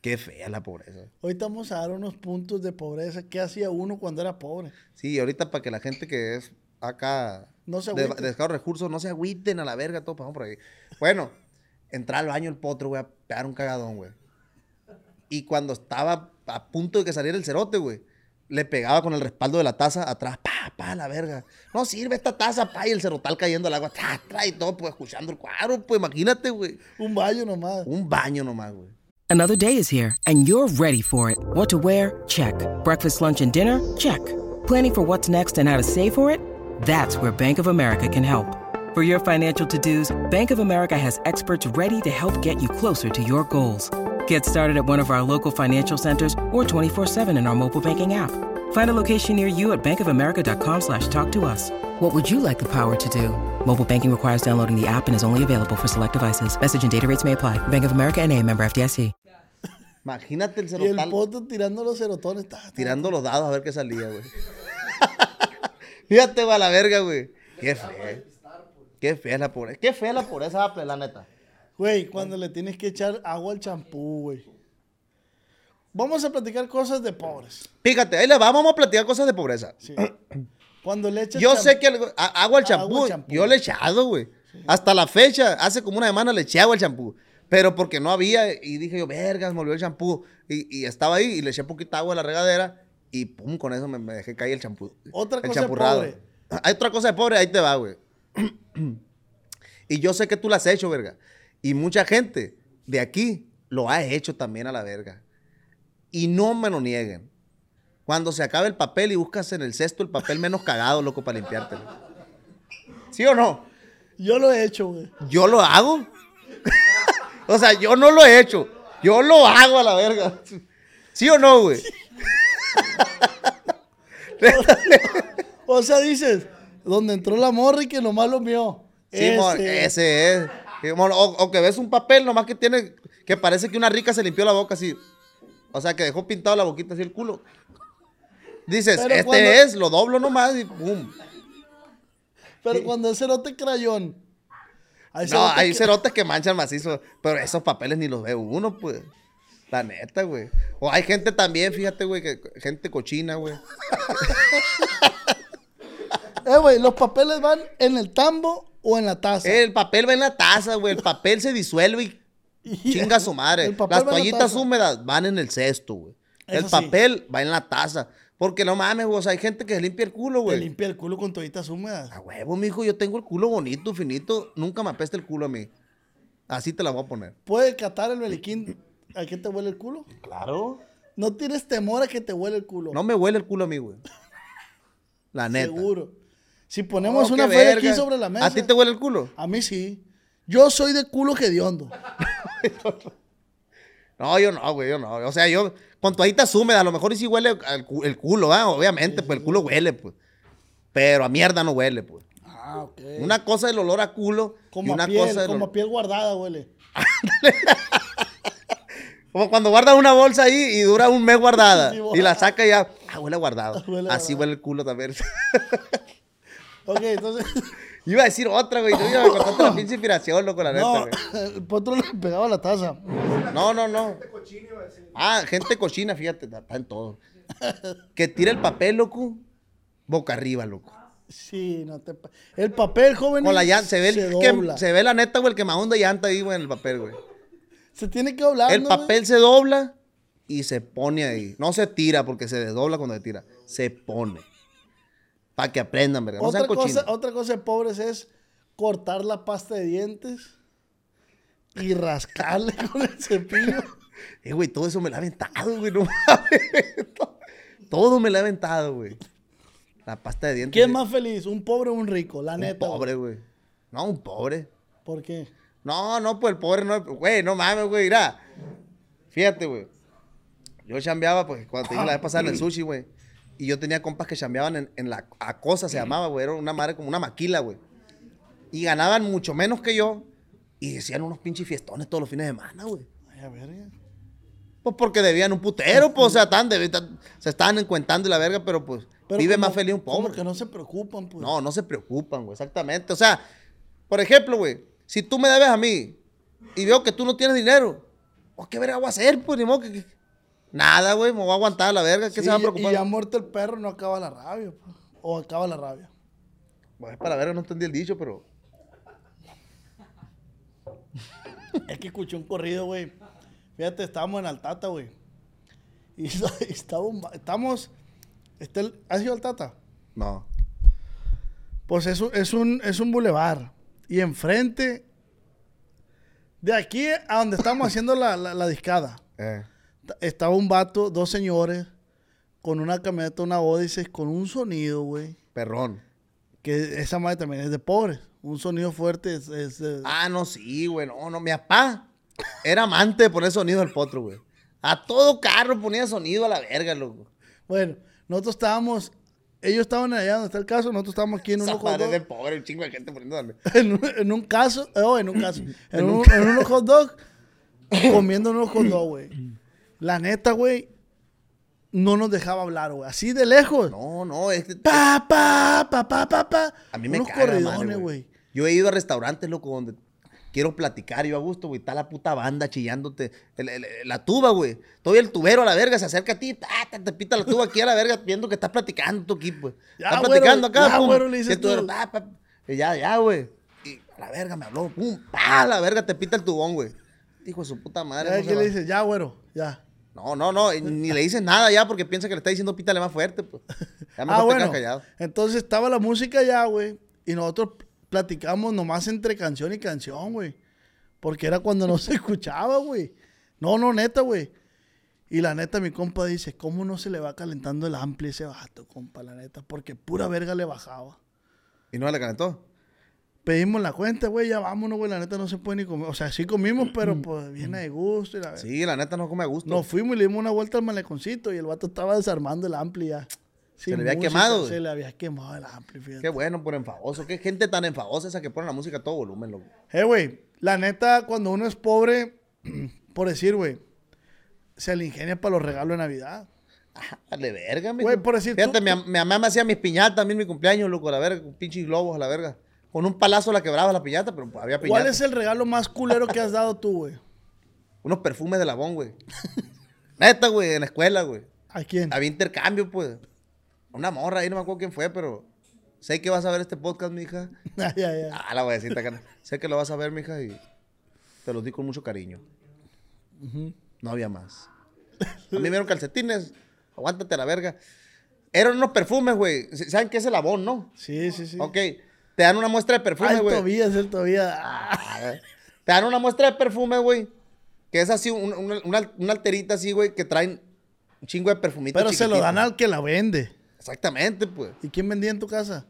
Qué fea la pobreza. Hoy estamos a dar unos puntos de pobreza. ¿Qué hacía uno cuando era pobre? Sí, ahorita para que la gente que es acá No se de, de recursos no se agüiten a la verga, todo pasamos por ahí. Bueno, entrar al baño el potro, güey, a pegar un cagadón, güey. Y cuando estaba a punto de que saliera el cerote, güey, le pegaba con el respaldo de la taza atrás, pa, pa, la verga. No sirve esta taza, pa, y el cerotal cayendo al agua, tra, tra, y todo, pues, escuchando el cuadro, pues, imagínate, güey. Un baño nomás. Un baño nomás, güey. Another day is here, and you're ready for it. What to wear? Check. Breakfast, lunch, and dinner? Check. Planning for what's next and how to save for it? That's where Bank of America can help. For your financial to dos, Bank of America has experts ready to help get you closer to your goals. Get started at one of our local financial centers or 24-7 in our mobile banking app. Find a location near you at bankofamerica.com slash talk to us. What would you like the power to do? Mobile banking requires downloading the app and is only available for select devices. Message and data rates may apply. Bank of America and a member FDIC. Imagínate el Y el poto tirando los serotones. ta, ta. tirando los dados a ver qué salía, güey. Fíjate, güey, a la verga, güey. Qué fea. Qué fea es la pobreza. Qué fea es la pobreza, Apple, la neta. Güey, cuando le tienes que echar agua al champú, güey. Vamos a platicar cosas de pobres. Fíjate, ahí le va, vamos a platicar cosas de pobreza. Sí. Cuando le echas Yo sé que el- a- agua al champú, al champú. yo le he echado, güey. Hasta la fecha, hace como una semana le eché agua al champú. Pero porque no había, y dije yo, vergas, me olvidó el champú. Y, y estaba ahí, y le eché poquita agua a la regadera, y pum, con eso me, me dejé caer el champú. Otra el cosa de champurrado. pobre. Hay otra cosa de pobre, ahí te va, güey. Y yo sé que tú la has hecho, verga. Y mucha gente de aquí lo ha hecho también a la verga. Y no me lo nieguen. Cuando se acabe el papel y buscas en el cesto el papel menos cagado, loco, para limpiártelo. ¿Sí o no? Yo lo he hecho, güey. Yo lo hago. o sea, yo no lo he hecho. Yo lo hago a la verga. ¿Sí o no, güey? O sea, dices, donde entró la morra y que nomás lo mío. Sí, mon, ese es. O, o que ves un papel nomás que tiene, que parece que una rica se limpió la boca así. O sea, que dejó pintado la boquita así el culo. Dices, Pero este cuando- es, lo doblo nomás y pum. Pero cuando es cerote crayón. Hay No, cerote hay que- cerotes que manchan macizo, pero esos papeles ni los ve uno, pues. La neta, güey. O hay gente también, fíjate, güey, que gente cochina, güey. Eh, güey, los papeles van en el tambo o en la taza. El papel va en la taza, güey. El papel se disuelve y chinga su madre. Las la toallitas húmedas van en el cesto, güey. El sí. papel va en la taza. Porque no mames, güey. O sea, hay gente que se limpia el culo, güey. limpia el culo con toallitas húmedas. A huevo, mijo. Yo tengo el culo bonito, finito. Nunca me apesta el culo a mí. Así te la voy a poner. ¿Puede catar el beliquín a qué te huele el culo? Claro. No tienes temor a que te huele el culo. No me huele el culo a mí, güey. La neta. Seguro. Si ponemos Oh, una feria aquí sobre la mesa. ¿A ti te huele el culo? A mí sí. Yo soy de culo hediondo. No, yo no, güey, yo no. O sea, yo con toallitas húmedas, a lo mejor y sí huele el culo, ¿ah? Obviamente, pues el culo huele, pues. Pero a mierda no huele, pues. Ah, ok. Una cosa es el olor a culo y como una a piel, cosa como a piel guardada huele. Como cuando guardas una bolsa ahí y dura un mes guardada. Sí, y la saca y ya, ah, huele guardado. Huele Así guardado. huele el culo también. Ok, entonces. iba a decir otra, güey. Yo iba a contarte la pinche inspiración, loco, la neta, no, güey. el potro le pegaba a la taza. No, no, no. Ah, gente cochina, fíjate, está en todo. Que tira el papel, loco, boca arriba, loco. Sí, no te. pa- El papel, joven. Con la llanta, se ve, el que, se ve la neta, güey, el quemadón de llanta ahí, güey, en el papel, güey. Se tiene que doblar. El ¿no, güey? papel se dobla y se pone ahí. No se tira porque se desdobla cuando se tira. Se pone. Para que aprendan, verga. No otra, cosa, otra cosa de pobres es cortar la pasta de dientes y rascarle con el cepillo. Eh, güey, todo eso me lo ha aventado, güey. No mames. Todo me lo ha aventado, güey. La pasta de dientes. ¿Quién eh, más feliz? ¿Un pobre o un rico? La Un neta. güey. pobre, güey. No, un pobre. ¿Por qué? No, no, pues el pobre no. Güey, no mames, güey. Mira. Fíjate, güey. Yo chambeaba, pues, cuando te dije la vez pasada en el sushi, güey. Y yo tenía compas que chambeaban en, en la Acosa, se llamaba, güey. Era una madre como una maquila, güey. Y ganaban mucho menos que yo. Y decían unos pinches fiestones todos los fines de semana, güey. Ay, a verga. Pues porque debían un putero, pues, o sea, tan, debi- tan- se estaban encuentando y la verga, pero pues Pero vive como- más feliz un Como pobre. que no se preocupan, pues. No, no se preocupan, güey, exactamente. O sea, por ejemplo, güey, si tú me debes a mí y veo que tú no tienes dinero, ¿o qué verga voy a hacer? Pues ni modo que. Nada, güey, me voy a aguantar la verga, ¿qué Sí, se va a preocupar? Y ya muerto el perro no acaba la rabia. pues. O acaba la rabia. Pues para la verga, no entendí el dicho, pero. Es que escuché un corrido, güey. Fíjate, estábamos en Altata, güy. Y ba- estamos. está el- ¿Has ido al Tata? No. Pues es un, es un, es un bulevar. Y enfrente, de aquí a donde estamos haciendo la, la, la discada, Eh, estaba un vato, dos señores, con una camioneta, una Odyssey, con un sonido, güey. perrón. Que esa madre también es de pobres. Un sonido fuerte es, es de- Ah, no, sí, güey, no, no, mi papá era amante de poner sonido al potro, güey. A todo carro ponía sonido a la verga, loco. Bueno, nosotros estábamos, ellos estaban allá donde está el caso, nosotros estábamos aquí en un Esa hot madre dog. de pobre, un chingo de gente poniendo sonido. en, un, en un caso, eh, oh, en un caso, en, un, en unos hot dog, comiendo unos hot dog, güey. La neta, güey, no nos dejaba hablar, güey. Así de lejos. No, no, es Pa, pa, pa, pa, pa, pa. A mí me Unos caga corridones, güey. Yo he ido a restaurantes, loco, donde quiero platicar yo a gusto, güey. Está la puta banda chillándote. el- el- la tuba, güey. Todavía el tubero a la verga se acerca a ti, ta, ta, te pita la tuba aquí a la verga, viendo que estás platicando tú aquí, pues. Ya, Estás güero, platicando acá, ya, pum. güero, le dices tubero, tú. ta, pa, ya, ya, güey. Y a la verga me habló, pum, pa, a la verga te pita el tubón, güey. Hijo de su puta madre. Ya no que le dices, ya, güero, ya. No, no, no, ni le dices nada ya porque piensa que le está diciendo pítale más fuerte, pues. Ya me Ah, bueno. callado. Entonces estaba la música ya, güey. Y nosotros platicamos nomás entre canción y canción, güey. Porque era cuando no se escuchaba, güey. No, no, neta, güey. Y la neta, mi compa dice, ¿cómo no se le va calentando el ampli ese vato, compa, la neta? Porque pura verga le bajaba. ¿Y no le calentó? Pedimos la cuenta, güey, ya vámonos, güey, la neta no se puede ni comer. O sea, sí comimos, pero pues viene de gusto y la. Sí, la neta no come a gusto. Nos fuimos y le dimos una vuelta al maleconcito y el vato estaba desarmando el ampli ya. Se le había quemado, güey. Se le había quemado el ampli, fíjate. Qué bueno por enfadoso. Qué gente tan enfadosa esa que pone la música a todo volumen, loco. Eh, güey, la neta, cuando uno es pobre, por decir, güey, se le ingenia para los regalos de Navidad. Dale verga, mijo. Güey, por decir, Fíjate, tú- mi, am- mi mamá me hacía mis piñatas también mi cumpleaños, loco, a la verga, con pinches globos a la verga. Con un palazo la quebraba la piñata, pero había piñata. ¿Cuál es el regalo más culero que has dado tú, güey? Unos perfumes de labón, güey. Neta, güey, en la escuela, güey. ¿A quién? Había intercambio, pues. Una morra ahí, no me acuerdo quién fue, pero sé que vas a ver este podcast, mija. Ay, ay, ay. Ah, la huevecita, cara. Sé que lo vas a ver, mija, y te los di con mucho cariño. No había más. A mí me dieron calcetines. Aguántate a la verga. Eran unos perfumes, güey. ¿Saben qué es el abón, no? Sí, sí, sí. Ok. Te dan una muestra de Ah, perfume, el güey. Tobías, el Tobías. Ah, Ah, Te dan una muestra de perfume, güey. Que es así, un- una, una- una alterita así, güey, que traen un chingo de perfumitos. Pero se lo dan al que la vende. Exactamente, pues. ¿Y quién vendía en tu casa?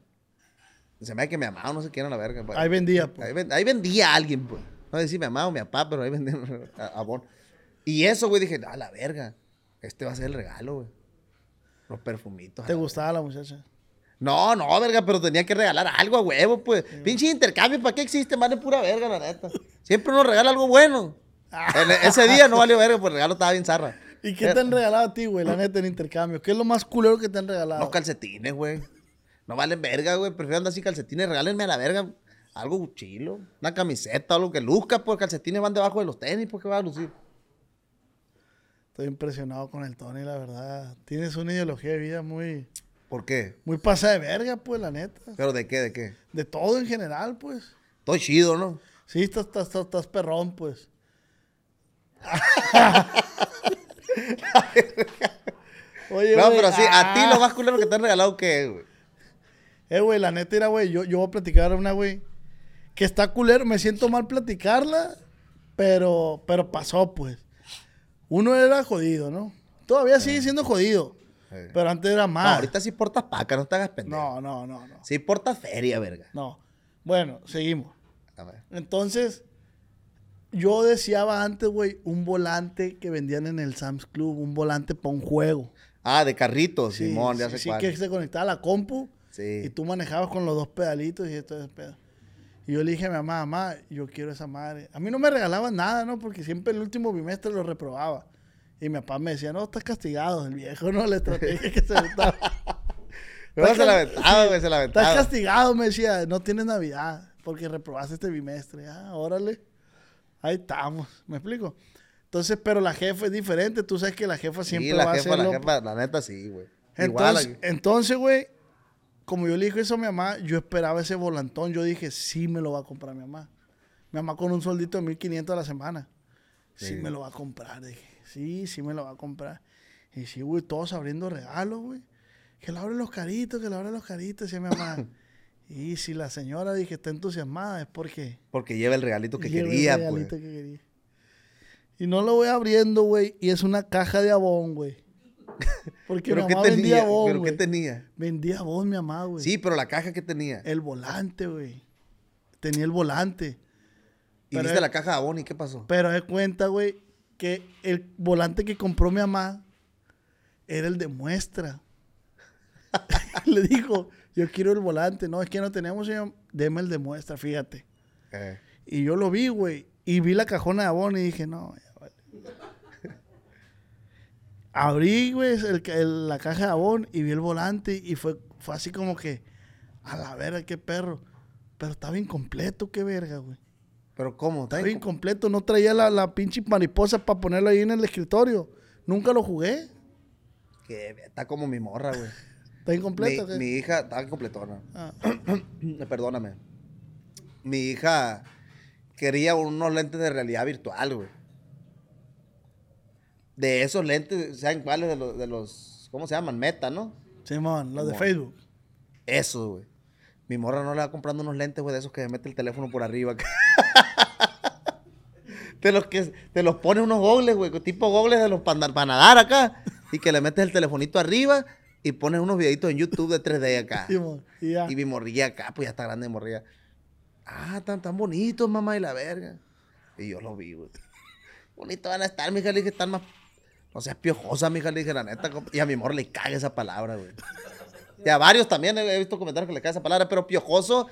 Se me da que mi mamá o no sé quién era la verga. pues. Ahí vendía, pues. Ahí, ven- ahí vendía a alguien, pues. No sé si mi mamá o mi papá, pero ahí vendía a- abón. Y eso, güey, dije, a la verga. Este va a ser el regalo, güey. Los perfumitos. ¿Te a la gustaba la muchacha? No, no, verga, pero tenía que regalar algo a huevo, pues. Pinche intercambio, ¿para qué existe? Vale pura verga, la neta. Siempre uno regala algo bueno. En e- ese día no valió verga, pues el regalo estaba bien zarra. ¿Y qué te han regalado a ti, güey, la neta, en intercambio? ¿Qué es lo más culero que te han regalado? Unos calcetines, güey. No valen verga, güey. Prefiero andar así calcetines. Regálenme a la verga algo chilo. Una camiseta, algo que luzca, pues calcetines van debajo de los tenis, ¿por qué va a lucir? Estoy impresionado con el Tony, la verdad. Tienes una ideología de vida muy, ¿Por qué? muy pasada de verga, pues, la neta. ¿Pero de qué? ¿De qué? De todo en general, pues. Estoy chido, ¿no? Sí, estás, estás, estás, estás perrón, pues. Oye, No, güey, pero sí, a ti ah. lo más culero que te han regalado, ¿qué es, güey? Eh, güey, la neta era, güey, yo, yo voy a platicar una, güey, que está culero, me siento mal platicarla, pero, pero pasó, pues. Uno era jodido, ¿no? Todavía sigue siendo jodido, Eh. pero antes era No, más. ahorita sí portas paca, no te hagas pendejo. No, no, no, no, Sí portas feria, verga. no. Bueno, seguimos. A ver. Entonces, yo deseaba antes, güey, un volante que vendían en el Sam's Club, un volante para un juego. Ah, de carritos, Sí, Simón, ya sí, sé sí, cuál. que se conectaba a la compu Sí. y tú manejabas con los dos pedalitos y esto es pedo. Y yo le dije a mi mamá, mamá, yo quiero esa madre. A mí no me regalaban nada, ¿no? Porque siempre el último bimestre lo reprobaba. Y mi papá me decía, no, estás castigado. El viejo no le estrategia que se estaba. No, se la aventaba, güey, se la Estás aventaba. castigado, me decía, no tienes Navidad porque reprobaste este bimestre. Ah, órale. Ahí estamos, ¿me explico? Entonces, pero la jefa es diferente. Tú sabes que la jefa siempre Sí, va la a jefa, la hacerlo jefa, la neta sí, güey. Entonces, entonces, güey, como yo le dije eso a mi mamá, yo esperaba ese volantón. Yo dije, sí me lo va a comprar mi mamá. Mi mamá con un soldito de 1500 a la semana. Sí, Sí. me lo va a comprar. Dije, sí, sí me lo va a comprar. Y sí, güey, todos abriendo regalos, güey. Que le abren los caritos, que le abren los caritos, decía mi mamá. y si la señora dije está entusiasmada es porque Porque lleva el regalito que lleva el quería, regalito pues. que quería. Y no lo voy abriendo, güey. Y es una caja de abón, güey. Porque mi ¿Pero qué mamá vendía tenía? abón, ¿Pero qué güey. tenía? Vendía voz, mi mamá, güey. Sí, pero la caja que tenía. El volante, güey. Tenía el volante. Y pero viste la caja de abón y qué pasó. Pero de cuenta, güey, que el volante que compró mi mamá era el de muestra. Le dijo, yo quiero el volante. No, es que no tenemos, señor. Deme el de muestra, fíjate. Eh, Y yo lo vi, güey. Y vi la cajona de abón y dije, no, ya vale. Abrí, güey, el ca- el- la caja de abón y vi el volante y fue, fue así como que, a la verga, qué perro. Pero estaba incompleto, qué verga, güey. Pero ¿cómo? ¿Está Estaba incompleto, no traía la, la pinche mariposa para ponerlo ahí en el escritorio. Nunca lo jugué. Que está como mi morra, güey. Está incompleto. Mi, mi hija, está completona. Ah. Perdóname. Mi hija quería unos lentes de realidad virtual, güey. De esos lentes, ¿saben cuáles? De los, de los ¿cómo se llaman? Meta, ¿no? Simón, los de. Facebook. Esos, güey. Mi morra no le va comprando unos lentes, güey, de esos que me mete el teléfono por arriba. te los, que, te los pone unos gogles, güey, tipo gogles de los para, para nadar acá. Y que le metes el telefonito arriba y pones unos videitos en YouTube de 3D acá. Y mi morrilla acá, pues ya está grande mi morrilla. Ah, tan, tan bonitos, mamá, y la verga. Y yo lo vi, güey. Bonitos van a estar, mija, le dije, están más... No seas piojosa, mija, le dije, la neta. Y a mi amor le caga esa palabra, güey. Y a varios también he visto comentarios que le caga esa palabra, pero piojoso...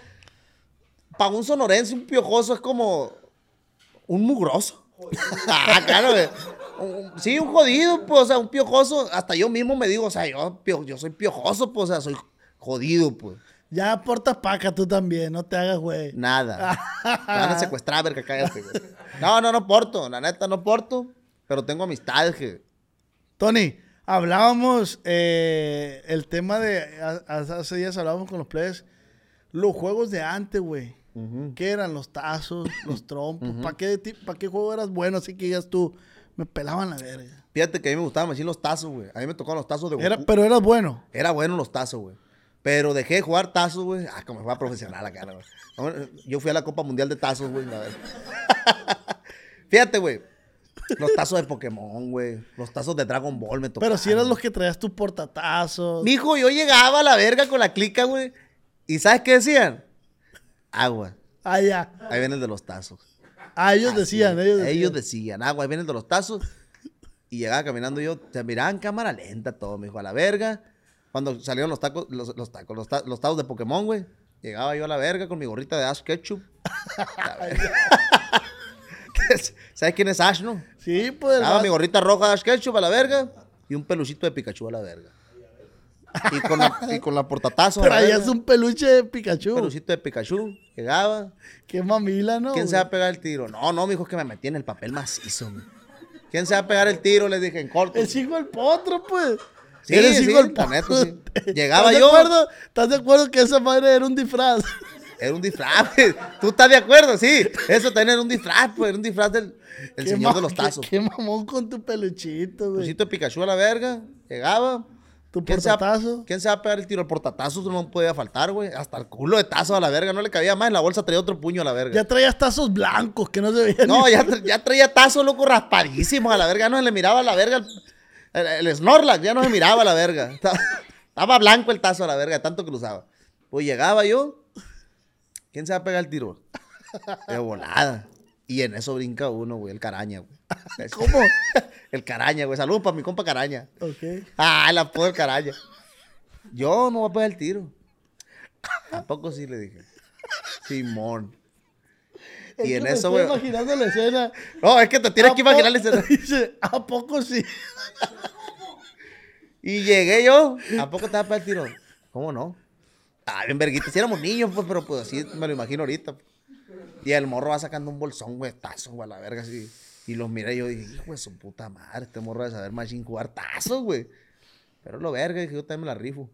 Para un sonorense, un piojoso es como... Un mugroso. ah, claro, güey. Sí, un jodido, pues, o sea, un piojoso. Hasta yo mismo me digo, o sea, yo, pio- yo soy piojoso, pues, o sea, soy jodido, pues. Ya aportas paca tú también, no te hagas, güey. Nada. Me van a secuestrar, verga, cállate, güey. No, no, no porto. La neta, no porto. Pero tengo amistades que. Tony, hablábamos el el tema de. Hace días hablábamos con los players. Los juegos de antes, güey. ¿Qué eran? Los tazos, los trompos. ¿Para qué, pa' qué juego eras bueno? Así que digas tú, me pelaban la verga. Fíjate que a mí me gustaban decir los tazos, güey. A mí me tocaban los tazos de Goku. Era, pero eras bueno. Era bueno los tazos, güey. Pero dejé de jugar tazos, güey. Ah, como fue a profesional acá, güey. Yo fui a la Copa Mundial de Tazos, güey. Fíjate, güey. Los tazos de Pokémon, güey. Los tazos de Dragon Ball me tocaban. Pero si eras los que traías tus portatazos. Mijo, yo llegaba a la verga con la clica, güey. ¿Y sabes qué decían? Agua. Ah, ya. Ahí viene el de los tazos. Ah, ellos decían, ellos decían. Ellos decían, agua, ahí viene el de los tazos. Y llegaba caminando yo, se miraba en cámara lenta todo, me dijo, a la verga. Cuando salieron los tacos, los, los tacos, los, ta- los tazos de Pokémon, güey. Llegaba yo a la verga con mi gorrita de Ash Ketchup. ¿Sabes quién es Ash, no? Sí, pues. Daba va- mi gorrita roja de Ash Ketchup a la verga. Y un peluchito de Pikachu a la verga. Y con la, y con la portatazo. Traías un peluche de Pikachu. Un peluchito de Pikachu. Llegaba. Qué mamila, ¿no? ¿Quién se va a pegar el tiro? No, no, mijo, es que me metí en el papel macizo. mi. ¿Quién se va a pegar el tiro? Les dije en corto. El hijo del potro, pues. Sí, Eres hijo del neta, potro. sí. Llegaba ¿Estás de yo- acuerdo? ¿Estás de acuerdo que esa madre era un disfraz? Era un disfraz, güey. ¿Tú estás de acuerdo? Sí. Eso también era un disfraz, pues. Era un disfraz del el Qué señor de los qué- tazos. Qué, mamón con tu peluchito, güey. Peluchito de Pikachu a la verga. Llegaba. Tu ¿Quién se, va, portatazo. ¿Quién se va a pegar el tiro? El portatazo no podía faltar, güey. Hasta el culo de tazo a la verga. No le cabía más. En la bolsa traía otro puño a la verga. Ya traías tazos blancos que no se veían. No, ya, tra- ya traía tazo, loco, raspadísimo a la verga. Ya no se le miraba a la verga. El, el, el Snorlax ya no se miraba a la verga. Estaba, estaba blanco el tazo a la verga, tanto que lo usaba. Pues llegaba yo. ¿Quién se va a pegar el tiro? De volada. Y en eso brinca uno, güey, el caraña, güey. ¿Cómo? El caraña, güey. Saludos para mi compa caraña. Ok. Ah, el apodo del caraña. Yo no voy a pegar el tiro. ¿A poco sí le dije? Simón. Es Y en eso, güey. imaginando la escena. No, es que te tienes que ¿A imaginar la escena. Dice, ¿a poco sí? Y llegué yo. ¿A poco te vas para el tiro? ¿Cómo no? Ah, bien verguita. Si éramos niños, pues, pero pues así me lo imagino ahorita. Y el morro va sacando un bolsón, güey, tazo, güey, a la verga, así. Y los miré y yo dije, hijo de su puta madre, este morro de saber machín jugar tazos, güey. Pero lo verga, dije, yo también me la rifo.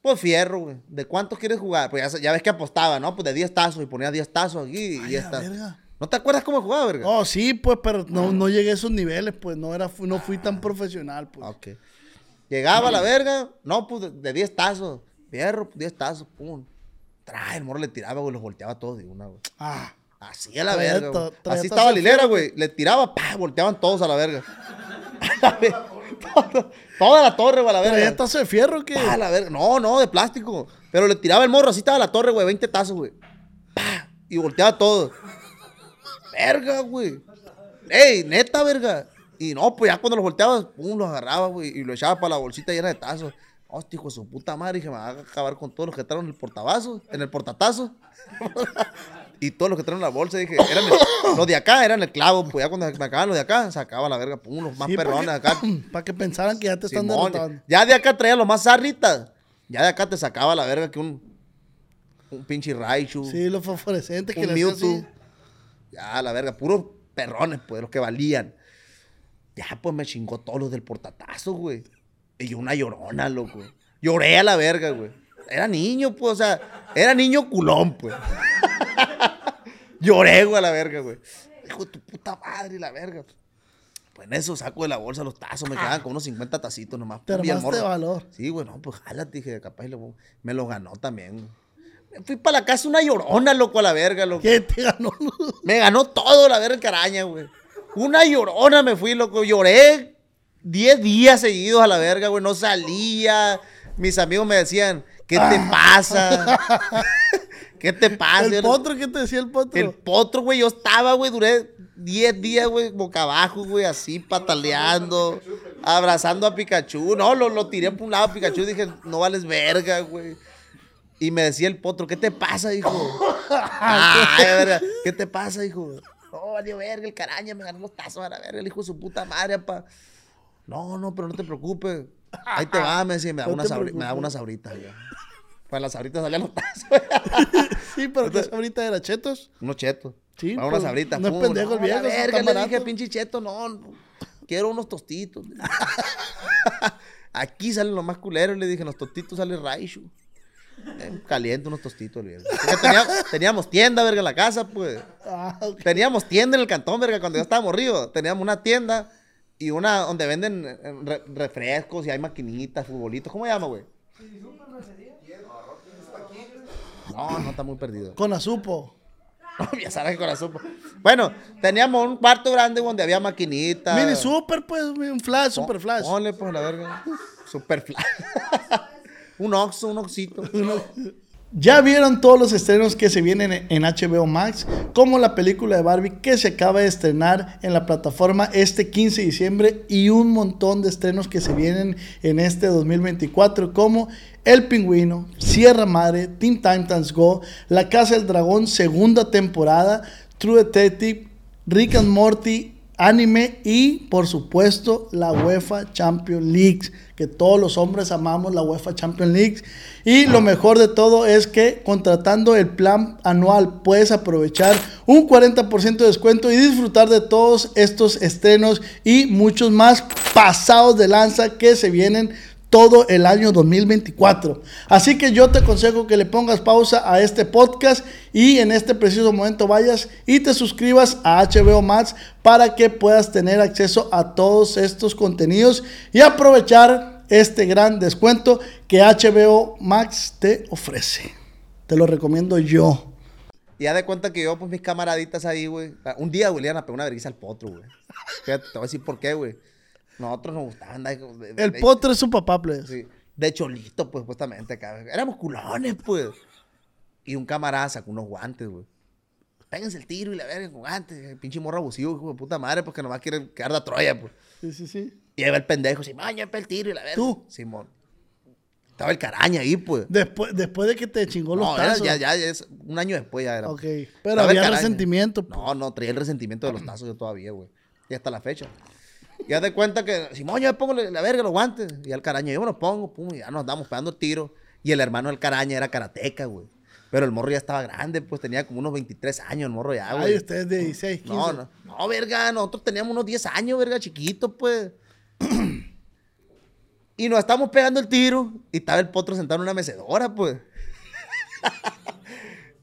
Pues fierro, güey. ¿De cuántos quieres jugar? Pues ya, ves que apostaba, ¿no? Pues de 10 tazos y ponía 10 tazos aquí y Ay, 10 la tazos. verga. ¿No te acuerdas cómo jugaba, verga? Oh, sí, pues, pero no, no llegué a esos niveles, pues. No, era, no fui tan profesional, pues. Ah, Ok. Llegaba a la verga, no, pues de 10 tazos. Fierro, 10 tazos, pum. Trae, el morro le tiraba, güey, los volteaba todos de una, güey. Ah, Así a la verga, güey. Así estaba la hilera, fierro, güey. Le tiraba, pa, volteaban todos a la verga. Toda la torre, güey, a la ¿traía verga. tazo de fierro? Pa, a la verga. No, no, de plástico. Pero le tiraba el morro, así estaba la torre, güey, 20 tazos, güey. Pa, y volteaba todo. Verga, güey. Ey, neta, verga. Y no, pues ya cuando los volteaba, pum, los agarraba, güey, y lo echaba para la bolsita llena de tazos. Hostia, hijo de su puta madre, dije, me va a acabar con todos los que traen en el portavasos, en el portatazo. y todos los que traen en la bolsa, dije, eran el- los de acá eran el clavo, pues ya cuando me acaban los de acá, se acaba la verga, pum, los más Sí, perrones acá. para que pensaran que ya te están Simón, derrotando. ya de acá traía lo más zarrita. Ya de acá te sacaba la verga que un, un pinche Raichu, Sí, los fosforescentes que le Mewtwo. así. Ya, la verga, puros perrones, pues, los que valían. Ya, pues me chingó todos los del portatazo, güey. Y yo una llorona, loco. Lloré a la verga, güey. Era niño, pues, o sea, era niño culón, pues. Lloré, güey, a la verga, güey. Hijo de tu puta madre, la verga. Pues en eso saco de la bolsa los tazos, me quedaban con unos 50 tacitos nomás. Te armaste valor. Sí, güey, no, pues jálate, dije, capaz y lo- me lo ganó también. güey. Fui para la casa una llorona, loco, a la verga, loco. ¿Qué te ganó? Me ganó todo la verga caraña, güey. Una llorona me fui, loco. Lloré 10 días seguidos a la verga, güey. No salía. Mis amigos me decían, ¿qué te pasa? ¿Qué te pasa? ¿El potro? ¿Qué te decía el potro? El potro, güey, yo estaba, güey, duré 10 días, güey, boca abajo, güey, así, pataleando, abrazando a Pikachu. No, lo, lo tiré por un lado a Pikachu, dije, no vales verga, güey. Y me decía el potro, ¿qué te pasa, hijo? Ay, verga, ¿qué te pasa, hijo? No, valió verga, el caraña me ganó los tazos a la verga, el hijo de su puta madre, pa. No, no, pero no te preocupes. Ahí te va, me decía, me daba No unas, me preocupes. unas ya. Pues las sabritas salían los tazos. Sí, pero que ahorita era chetos. Unos chetos. Sí, Para unas sabritas. no es pendejo el viejo, verga, le dije, pinche cheto, no, no, quiero unos tostitos. Aquí salen los más culeros, le dije, los tostitos sale Raichu. Eh, caliente unos tostitos, el viejo. Porque tenía- teníamos tienda, verga, en la casa, pues. Ah. Teníamos tienda en el cantón, verga, cuando yo estaba morrido. Teníamos una tienda y una donde venden eh, re- refrescos y hay maquinitas, futbolitos. ¿Cómo se llama, güey? No, no está muy perdido. Con azupo. Ya sabes que con la sopa. Bueno, teníamos un cuarto grande donde había maquinitas. Mini super, pues, un flash, super flash. Ponle, pues, la verga. Super flash. un oxo, un oxito. Ya vieron todos los estrenos que se vienen en HBO Max, como la película de Barbie que se acaba de estrenar en la plataforma este 15 de diciembre y un montón de estrenos que se vienen en este 2024 como El Pingüino, Sierra Madre, Teen Titans Go, La Casa del Dragón segunda temporada, True Detective, Rick and Morty, anime y por supuesto la UEFA Champions League, que todos los hombres amamos la UEFA Champions League. Y lo mejor de todo es que contratando el plan anual puedes aprovechar un 40% de descuento y disfrutar de todos estos estrenos y muchos más pasados de lanza que se vienen todo el año 2024. Así que yo te aconsejo que le pongas pausa a este podcast y en este preciso momento vayas y te suscribas a HBO Max para que puedas tener acceso a todos estos contenidos y aprovechar este gran descuento que HBO Max te ofrece. Te lo recomiendo yo. Ya de cuenta que yo, pues mis camaraditas ahí, güey. Un día, güey, le una vergüenza al potro, güey. Te voy a decir por qué, güey. Nosotros nos gustaban. de- de- El de- potro es su papá, pues. Sí, de cholito, pues, supuestamente acá. Éramos culones, pues. Y un camarada sacó unos guantes, güey. Péguense el tiro y la verga con guantes. Pinche morro abusivo, hijo de puta madre, porque nomás quiere quedar de Troya, pues. Sí, sí, sí. Y ahí va el pendejo, Simón, ya el tiro y la verga. ¿Tú? Simón. Estaba el caraña ahí, pues. Después, después de que te chingó los No, tazos. ya, ya, ya es un año después ya era. Ok, Estaba pero el había resentimiento. pues. No, no, traía el resentimiento de los tazos yo todavía, güey. Y hasta la fecha. Y haz de cuenta que, Simón, yo me pongo la verga, los guantes. Y al caraña, yo me los pongo, pum, y ya nos damos pegando el tiro. Y el hermano del caraña era karateca, güey. Pero el morro ya estaba grande, pues tenía como unos 23 años el morro ya, güey. Ay, ustedes de 16, 15. No, no, no, verga, nosotros teníamos unos 10 años, verga, chiquitos, pues. y nos estamos pegando el tiro y estaba el potro sentado en una mecedora, pues.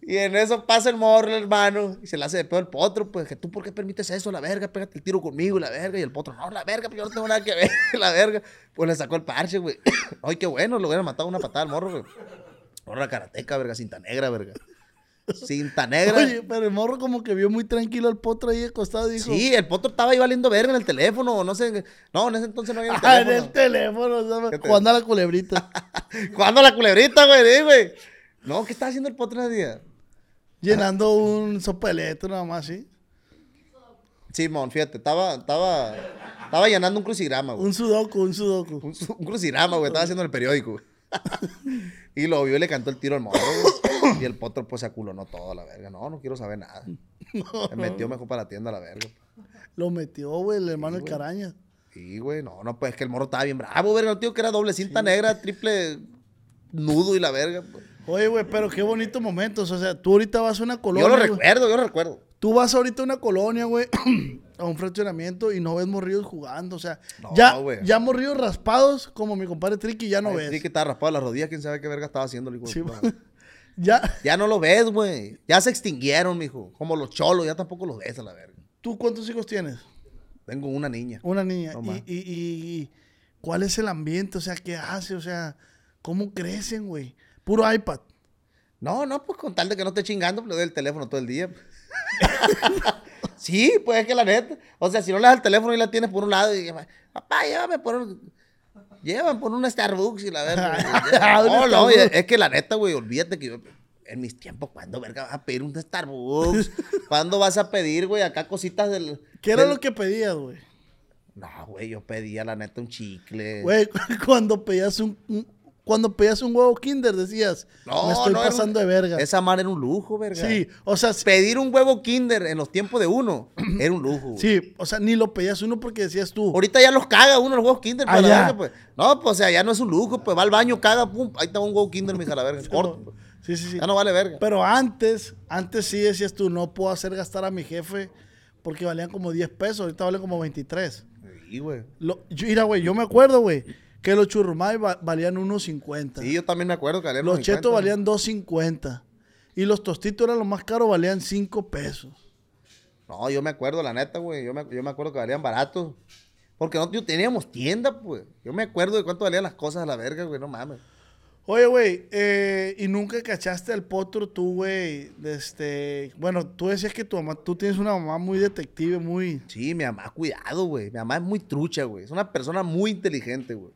y en eso pasa el morro, el hermano, y se le hace de pedo el potro, pues, que tú, ¿por qué permites eso, la verga? Pégate el tiro conmigo, la verga. Y el potro, no, la verga, pues yo no tengo nada que ver, la verga. Pues le sacó el parche, güey. Ay, qué bueno, lo hubiera matado una patada al morro, güey. Morro era karateca, verga, cinta negra, verga. Cinta negra. Oye, pero el morro como que vio muy tranquilo al potro ahí acostado dijo... Sí, el potro estaba ahí valiendo verga en el teléfono, o no sé. No, en ese entonces no había el Ah, en teléfono. el teléfono. ¿Qué te- jugando a la culebrita. Jugando a la culebrita, güey, güey. No, ¿qué estaba haciendo el potro ese día? Llenando un sopeleto nada más, ¿sí? Simón, fíjate, estaba, estaba, estaba llenando un crucigrama, güey. Un sudoku, un sudoku. Un, su- un crucigrama, güey, estaba haciendo en el periódico, güey. y lo vio y le cantó el tiro al morro, güey. Y el potro, pues, se aculonó todo, la verga. No, no quiero saber nada. Se metió mejor para la tienda, la verga. Lo metió, güey, el hermano del caraña. Sí, güey, no, no, pues es que el morro estaba bien bravo, verga. El tío que era doble cinta negra, triple nudo y la verga. pues. Oye, güey, pero qué bonitos momentos. O sea, tú ahorita vas a una colonia. Yo lo recuerdo, yo lo recuerdo. Tú vas ahorita a una colonia, güey, a un fraccionamiento y no ves morrillos jugando. O sea, No, ya, güey. ya morrillos raspados, como mi compadre Tricky, ya no Ay, ves. Que estaba raspado las rodillas, quién sabe qué verga estaba haciendo el hijo Sí, ya, Ya no lo ves, güey. Ya se extinguieron, mijo. Como los cholos, ya tampoco los ves a la verga. ¿tú cuántos hijos tienes? Tengo una niña. Una niña. No y, y- y cuál es el ambiente? O sea, ¿qué hace? O sea, ¿cómo crecen, güey? Puro iPad. No, no, pues con tal de que no esté chingando, pues le doy el teléfono todo el día. sí, pues es que la neta. O sea, si no le das el teléfono y la tienes por un lado y papá, llévame por un. Llévame por un Starbucks y la verga. no, no, oye, es que la neta, güey, olvídate que yo. En mis tiempos, ¿cuándo verga vas a pedir un Starbucks? ¿Cuándo vas a pedir, güey, acá cositas del. ¿Qué era del- lo que pedías, güey? No, güey, yo pedía la neta un chicle. Güey, cuando pedías un, un- cuando pedías un huevo Kinder decías, No, me estoy no, era un- pasando de verga. Esa madre era un lujo, verga. Sí, o sea, sí, Pedir un huevo Kinder en los tiempos de uno era un lujo. güey. sí, o sea, ni lo pedías uno porque decías tú. Ahorita ya los caga uno los huevos Kinder. Ah, para la ya. verga, pues. No, pues o sea, ya no es un lujo. Pues va al baño, caga, pum. Ahí está un huevo Kinder, la verga. Corto. pues. Sí, sí, sí. Ya no vale verga. Pero antes, antes sí decías tú, no puedo hacer gastar a mi jefe porque valían como 10 pesos, ahorita valen como 23. Sí, güey. Lo, yo, mira, güey, yo me acuerdo, güey, que los churrumais va- valían 1.50. Sí, yo también me acuerdo que valían los 50. chetos valían 2.50. Y los tostitos eran los más caros, valían 5 pesos. No, yo me acuerdo, la neta, güey. Yo me, yo me acuerdo que valían baratos. Porque nosotros teníamos tienda, pues. Yo me acuerdo de cuánto valían las cosas a la verga, güey. No mames. Oye, güey, eh, ¿y nunca cachaste al potro tú, güey? Este, bueno, tú decías que tu mamá, tú tienes una mamá muy detective, muy... Sí, mi mamá, cuidado, güey. Mi mamá es muy trucha, güey. Es una persona muy inteligente, güey.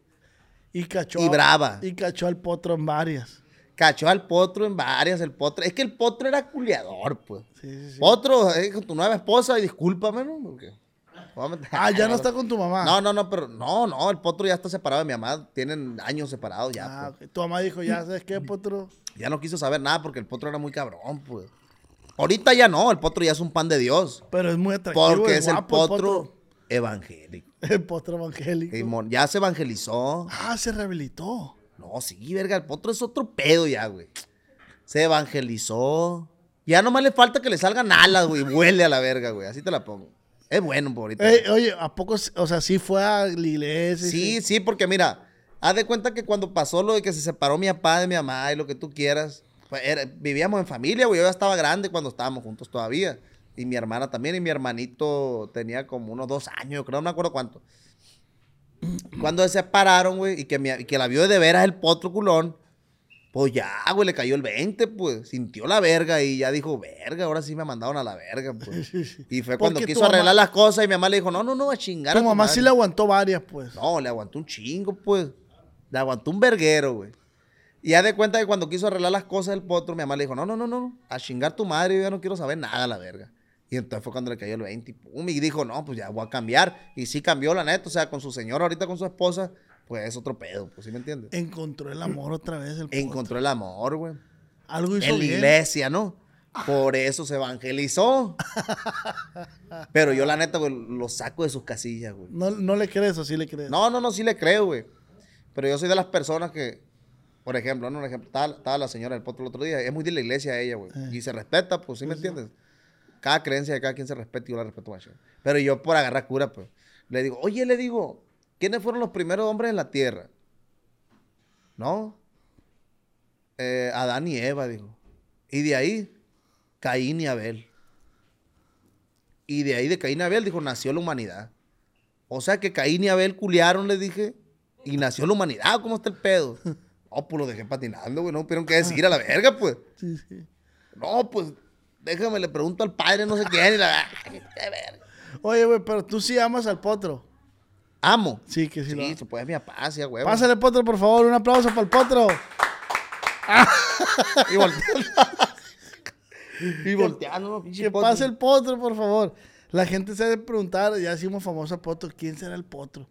Y cachó... Y brava. Y cachó al potro en varias. Cachó al potro en varias, el potro. Es que el potro era culiador, pues. Sí, sí, sí. Potro, eh, con tu nueva esposa, y discúlpame, ¿no? Porque- Ah, ya no está con tu mamá. No, no, no, pero no, no, el potro ya está separado de mi mamá. Tienen años separados ya, Ah, pues. Tu mamá dijo, ya sabes qué, potro. Ya no quiso saber nada porque el potro era muy cabrón, pues. Ahorita ya no, el potro ya es un pan de Dios. Pero es muy atractivo. Porque es el potro evangélico. El potro evangélico. Ya se evangelizó. Ah, se rehabilitó. No, sí, verga, el potro es otro pedo ya, güey. Se evangelizó. Ya nomás le falta que le salgan alas, güey. Huele a la verga, güey. Así te la pongo. Es bueno por ahorita. Ey, oye, ¿a poco, o sea, sí fue a la iglesia? Sí, sí, porque mira, haz de cuenta que cuando pasó lo de que se separó mi papá de mi mamá y lo que tú quieras, pues era- vivíamos en familia, güey. Yo ya estaba grande cuando estábamos juntos todavía. Y mi hermana también, y mi hermanito tenía como unos dos años, creo, no me acuerdo cuánto. Cuando se separaron, güey, y que, mi- y que la vio de veras el potro culón, pues ya, güey, le cayó el 20, pues. Sintió la verga y ya dijo, verga, ahora sí me mandaron a la verga, pues. Y fue cuando tu quiso arreglar las cosas y mi mamá le dijo, no, no, no, a chingar. a Tu tu mamá madre". sí le aguantó varias, pues. No, le aguantó un chingo, pues. Le aguantó un verguero, güey. Y ya de cuenta que cuando quiso arreglar las cosas del potro, mi mamá le dijo, no, no, no, no, a chingar tu madre, yo ya no quiero saber nada, la verga. Y entonces fue cuando le cayó el 20 y pum, y dijo, no, pues ya voy a cambiar. Y sí cambió, la neta, o sea, con su señora, ahorita con su esposa, pues es otro pedo, pues, ¿sí me entiendes? Encontró el amor otra vez el potro. Encontró el amor, güey. Algo hizo En la iglesia, ¿no? Por eso se evangelizó. Pero yo, la neta, güey, lo saco de sus casillas, güey. No, no le crees o sí le crees. No, no, no, sí le creo, güey. Pero yo soy de las personas que, por ejemplo, ¿no? Un ejemplo, estaba, estaba la señora del potro el otro día, es muy de la iglesia ella, güey. Eh. Y se respeta, pues, ¿sí me entiendes? Cada creencia de cada quien se respeta y yo la respeto mucho. Pero yo, por agarrar cura, pues, le digo, oye, le digo, ¿quiénes fueron los primeros hombres en la tierra? ¿No? Eh, Adán y Eva, dijo. Y de ahí, Caín y Abel. Y de ahí, de Caín y Abel, dijo, nació la humanidad. O sea que Caín y Abel culiaron, le dije, y nació la humanidad. ¿Cómo está el pedo? No, pues lo dejé patinando, güey. No supieron qué decir a la verga, pues. Sí, sí. No, pues, déjame, le pregunto al padre, no sé quién, y la. Oye, güey, pero tú sí amas al potro. Amo. Sí, que sí, Sí, lo puede mi papá, sí, huevo. Pásale, potro, por favor. Un aplauso para el potro. Y volteando. y volteando, Que potro. pase el potro, por favor. La gente se debe preguntar, ya hicimos famoso a potro, ¿quién será el potro?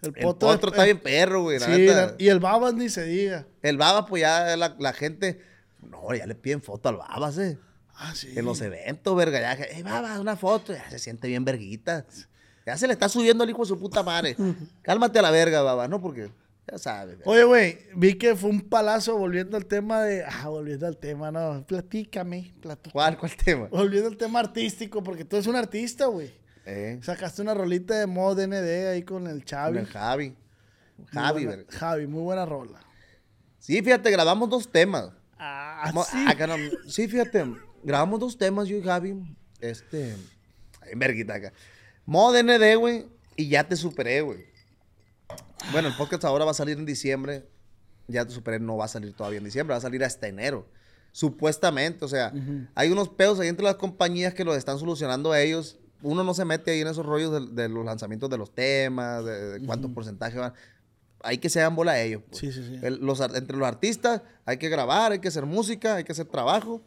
El es- potro está bien perro, güey, la Sí, la- y el babas ni se diga. El baba, pues ya la, la gente... No, ya le piden foto al babas, eh. Ah, sí. En los eventos, verga, ya, hey, baba, una foto, ya se siente bien verguita. Ya se le está subiendo al hijo de su puta madre. Cálmate a la verga, baba, ¿no? Porque, ya sabes. verga. Oye, güey, vi que fue un palazo volviendo al tema de. Ah, volviendo al tema, no. Platícame, platícame. ¿Cuál, cuál tema? Volviendo al tema artístico, porque tú eres un artista, güey. Eh, Sacaste una rolita de modo DND ahí con el con Chavi. el Javi. Muy Javi, buena- verga. Javi, muy buena rola. Sí, fíjate, grabamos dos temas. Ah, sí. ah, caramba. Sí, fíjate, grabamos dos temas yo y Javi. Este, ay, verguita acá. Modo ND, güey, y ya te superé, güey. Bueno, el podcast ahora va a salir en diciembre. Ya te superé, no va a salir todavía en diciembre, va a salir hasta enero. Supuestamente, o sea, hay unos pedos ahí entre las compañías que los están solucionando ellos. Uno no se mete ahí en esos rollos de, de los lanzamientos de los temas, de, de cuántos porcentajes van. Hay que se hagan bola a ellos. pues. Sí, sí, sí. El- los, entre los artistas hay que grabar, hay que hacer música, hay que hacer trabajo.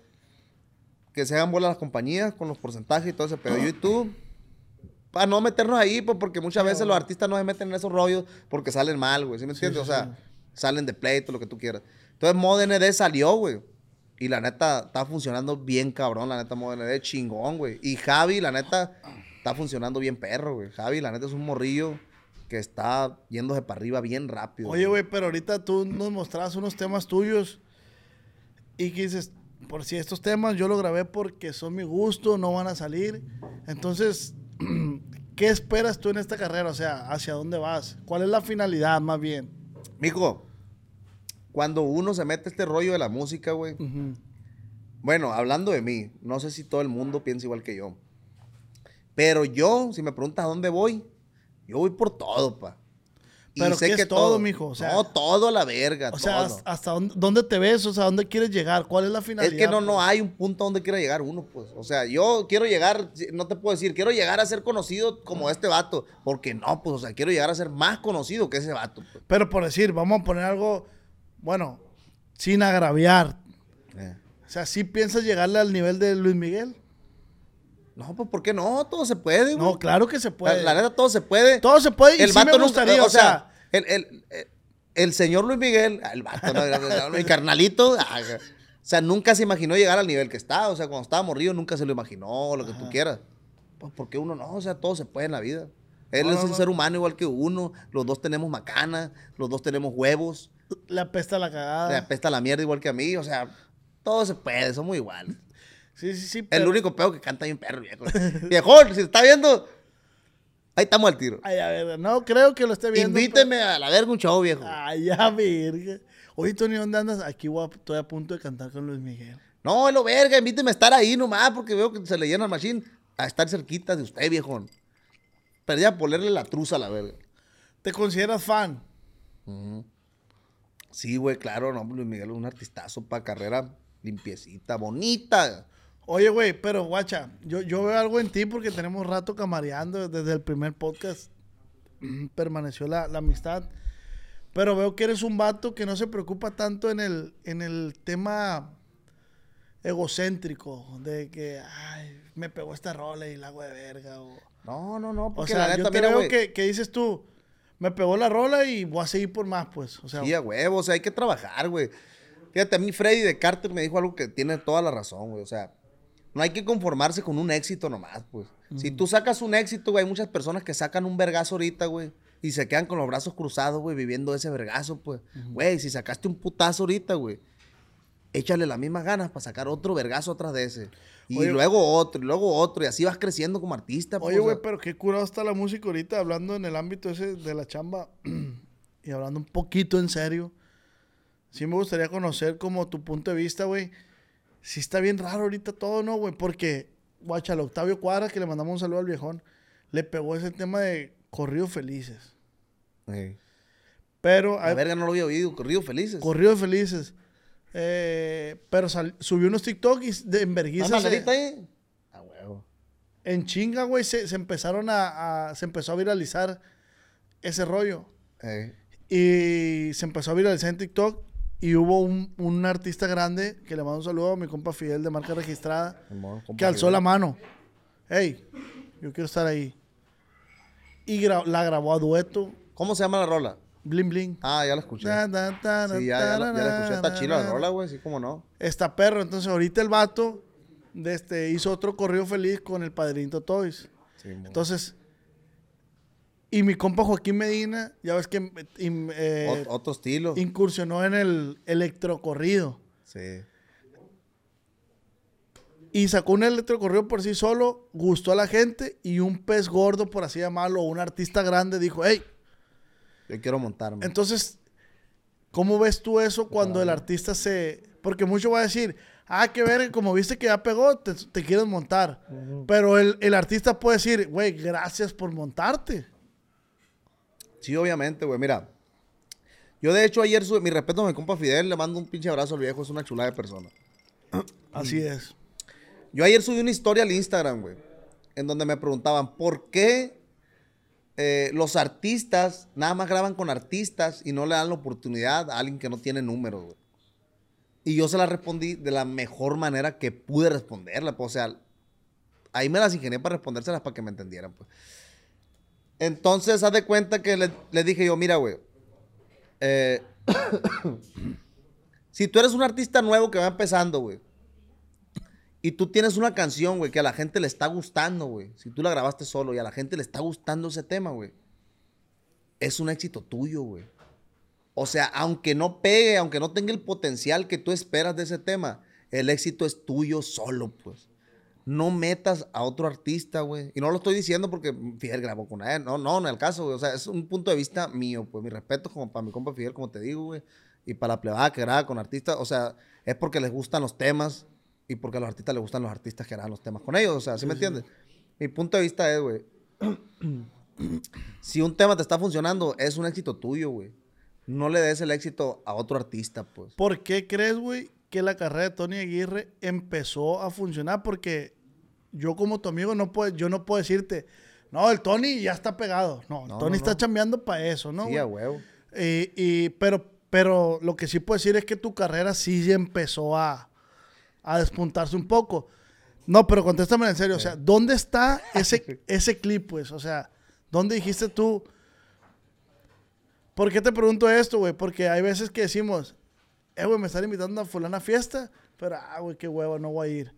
Que se hagan bola las compañías con los porcentajes y todo ese pedo. Y tú, para no meternos ahí, pues porque muchas veces los artistas no se meten en esos rollos porque salen mal, güey. ¿Sí me entiendes? o sea, salen de pleito, lo que tú quieras. Entonces, Mod ND salió, güey. Y la neta, está funcionando bien cabrón, la neta, Mod ND, chingón, güey. Y Javi, la neta, está funcionando bien perro, güey. Javi, la neta, es un morrillo que está yéndose para arriba bien rápido. Oye, güey, pero ahorita tú nos mostrabas unos temas tuyos y que dices, por si estos temas yo los grabé porque son mi gusto, no van a salir. Entonces, ¿qué esperas tú en esta carrera? O sea, ¿hacia dónde vas? ¿Cuál es la finalidad más bien? Mijo, cuando uno se mete este rollo de la música, güey. Bueno, hablando de mí, no sé si todo el mundo piensa igual que yo. Pero yo, si me preguntas a dónde voy, yo voy por todo, pa. Pero ¿qué es todo, mijo? O sea- no, todo a la verga, O sea, todo. ¿hasta, hasta dónde, dónde te ves? O sea, ¿dónde quieres llegar? ¿Cuál es la Es finalidad? que no, no hay un punto donde quiera llegar uno, pues. O sea, yo quiero llegar, no te puedo decir, quiero llegar a ser conocido como este vato. Porque no, pues, o sea, quiero llegar a ser más conocido que ese vato. pues. Pero por decir, vamos a poner algo, bueno, sin agraviar. Eh. O sea, ¿sí piensas llegarle al nivel de Luis Miguel? No, pues, ¿por qué no? Todo se puede, güey. No, claro que se puede. La, la neta, todo se puede. Todo se puede y sí me nunca- gustaría, o sea, el, el- el- el señor Luis Miguel, el vato, no, no, no, mi carnalito, ah, o sea, nunca se imaginó llegar al nivel que está. O sea, cuando estaba morrido, nunca se lo imaginó, lo que tú quieras. Pues, porque uno no? O sea, todo se puede en la vida. Él No, es no, un no. ser humano igual que uno. Los dos tenemos macana, los dos tenemos huevos. le apesta la cagada. Le apesta la mierda igual que a mí. O sea, todo se puede, somos iguales. Sí, sí, sí. El único pedo que canta bien perro, viejo. Viejón, si está viendo, ahí estamos al tiro. Ay, a ver, no creo que lo esté viendo. Invíteme a la verga un show, viejo. Ay, ya, verga. Oye, Tony, ¿dónde andas? Aquí voy a- estoy a punto de cantar con Luis Miguel. No, lo verga, invíteme a estar ahí nomás, porque veo que se le llena el machine a estar cerquita de usted, viejón. Perdí a ponerle la truza a la verga. ¿Te consideras fan? Sí, güey, claro, no, Luis Miguel es un artistazo para carrera limpiecita, bonita. Oye, güey, pero guacha, yo, yo veo algo en ti porque tenemos rato camareando desde el primer podcast. Permaneció la, la amistad. Pero veo que eres un vato que no se preocupa tanto en el, en el tema egocéntrico. De que, ay, me pegó esta rola y la hago de verga. O, No, no, no, o sea, la yo neta, te mira, veo que, que dices tú, me pegó la rola y voy a seguir por más, pues. O sea, Sí, a huevo, o sea, hay que trabajar, güey. Fíjate, a mí Freddy de Carter me dijo algo que tiene toda la razón, güey. O sea, no hay que conformarse con un éxito nomás, pues. Si tú sacas un éxito, güey, hay muchas personas que sacan un vergazo ahorita, güey. Y se quedan con los brazos cruzados, güey, viviendo ese vergazo, pues. Güey, si sacaste un putazo ahorita, güey, échale las mismas ganas para sacar otro vergazo atrás de ese. Y Oye- luego otro, y luego otro, y así vas creciendo como artista, pues. Oye, güey, pero qué curado está la música ahorita, hablando en el ámbito ese de la chamba y hablando un poquito en serio. Sí me gustaría conocer como tu punto de vista, güey. Sí está bien raro ahorita todo, ¿no, güey? Porque, guacha, al Octavio Cuadra, que le mandamos un saludo al viejón, le pegó ese tema de corridos felices. Pero, A hay- verga, no lo había oído, corrido felices. corridos felices. Eh, pero sal- subió unos TikTok y de enverguiza ¿Está se- Margarita ahí? A huevo. en chinga, güey, se, se empezaron a, a- se empezó a viralizar ese rollo. Ey. Y se empezó a viralizar en TikTok. Y hubo un, un artista grande que le mando un saludo a mi compa Fidel de marca registrada. Que alzó Fidel. la mano. Hey, yo quiero estar ahí. Y gra- la grabó a dueto. ¿Cómo se llama la rola? Bling bling. Ah, ya la escuché. Sí, ya, ya, la, ya la escuché. Está chila la rola, güey. Sí, como no. Está perro. Entonces ahorita el vato de este, hizo otro corrido feliz con el padrinito Toys. Sí. Entonces, y mi compa Joaquín Medina, ya ves que eh, Ot- otro estilo. incursionó en el electrocorrido. Sí. Y sacó un electrocorrido por sí solo, gustó a la gente y un pez gordo, por así llamarlo, un artista grande dijo, hey, Yo quiero montarme. entonces, ¿cómo ves tú eso cuando el artista se... Porque mucho va a decir, ah, qué ver, como viste que ya pegó, te, te quieres montar. Pero el, el artista puede decir, güey, gracias por montarte. Sí, obviamente, güey. Mira. Yo, de hecho, ayer, mi respeto a mi compa Fidel, le mando un pinche abrazo al viejo. Es una chulada de persona. Así es. Yo ayer subí una historia al Instagram, güey, en donde me preguntaban por qué eh, los artistas nada más graban con artistas y no le dan la oportunidad a alguien que no tiene números, güey. Y yo se la respondí de la mejor manera que pude responderla, pues, o sea, ahí me las ingenié para respondérselas para que me entendieran, pues. Entonces, haz de cuenta que le, dije yo, mira, güey, eh, si tú eres un artista nuevo que va empezando, güey, y tú tienes una canción, güey, que a la gente le está gustando, güey, si tú la grabaste solo y a la gente le está gustando ese tema, güey, es un éxito tuyo, güey. O sea, aunque no pegue, aunque no tenga el potencial que tú esperas de ese tema, el éxito es tuyo solo, pues. No metas a otro artista, güey. Y no lo estoy diciendo porque Fidel grabó con él. No, no, en el caso, güey. O sea, es un punto de vista mío, pues. Mi respeto como para mi compa Fidel, como te digo, güey. Y para la plebada que graba con artistas. O sea, es porque les gustan los temas y porque a los artistas les gustan los artistas que graban los temas con ellos. O sea, ¿sí, me entiendes? Mi punto de vista es, güey. si un tema te está funcionando, es un éxito tuyo, güey. No le des el éxito a otro artista, pues. ¿Por qué crees, güey, que la carrera de Tony Aguirre empezó a funcionar? Porque yo como tu amigo no puedo, yo no puedo decirte, no, el Tony ya está pegado. No, el No, Tony no, está no. chambeando para eso, ¿no? sí, a huevo. Y, y- pero, pero lo que sí puedo decir es que tu carrera sí ya empezó a, a despuntarse un poco. No, pero contéstame en serio, o sea, ¿dónde está ese, ese clip, pues? O sea, ¿dónde dijiste tú? ¿Por qué te pregunto esto, güey? Porque hay veces que decimos, eh, güey, me están invitando a fulana fiesta, pero, ah, güey, qué huevo, no voy a ir.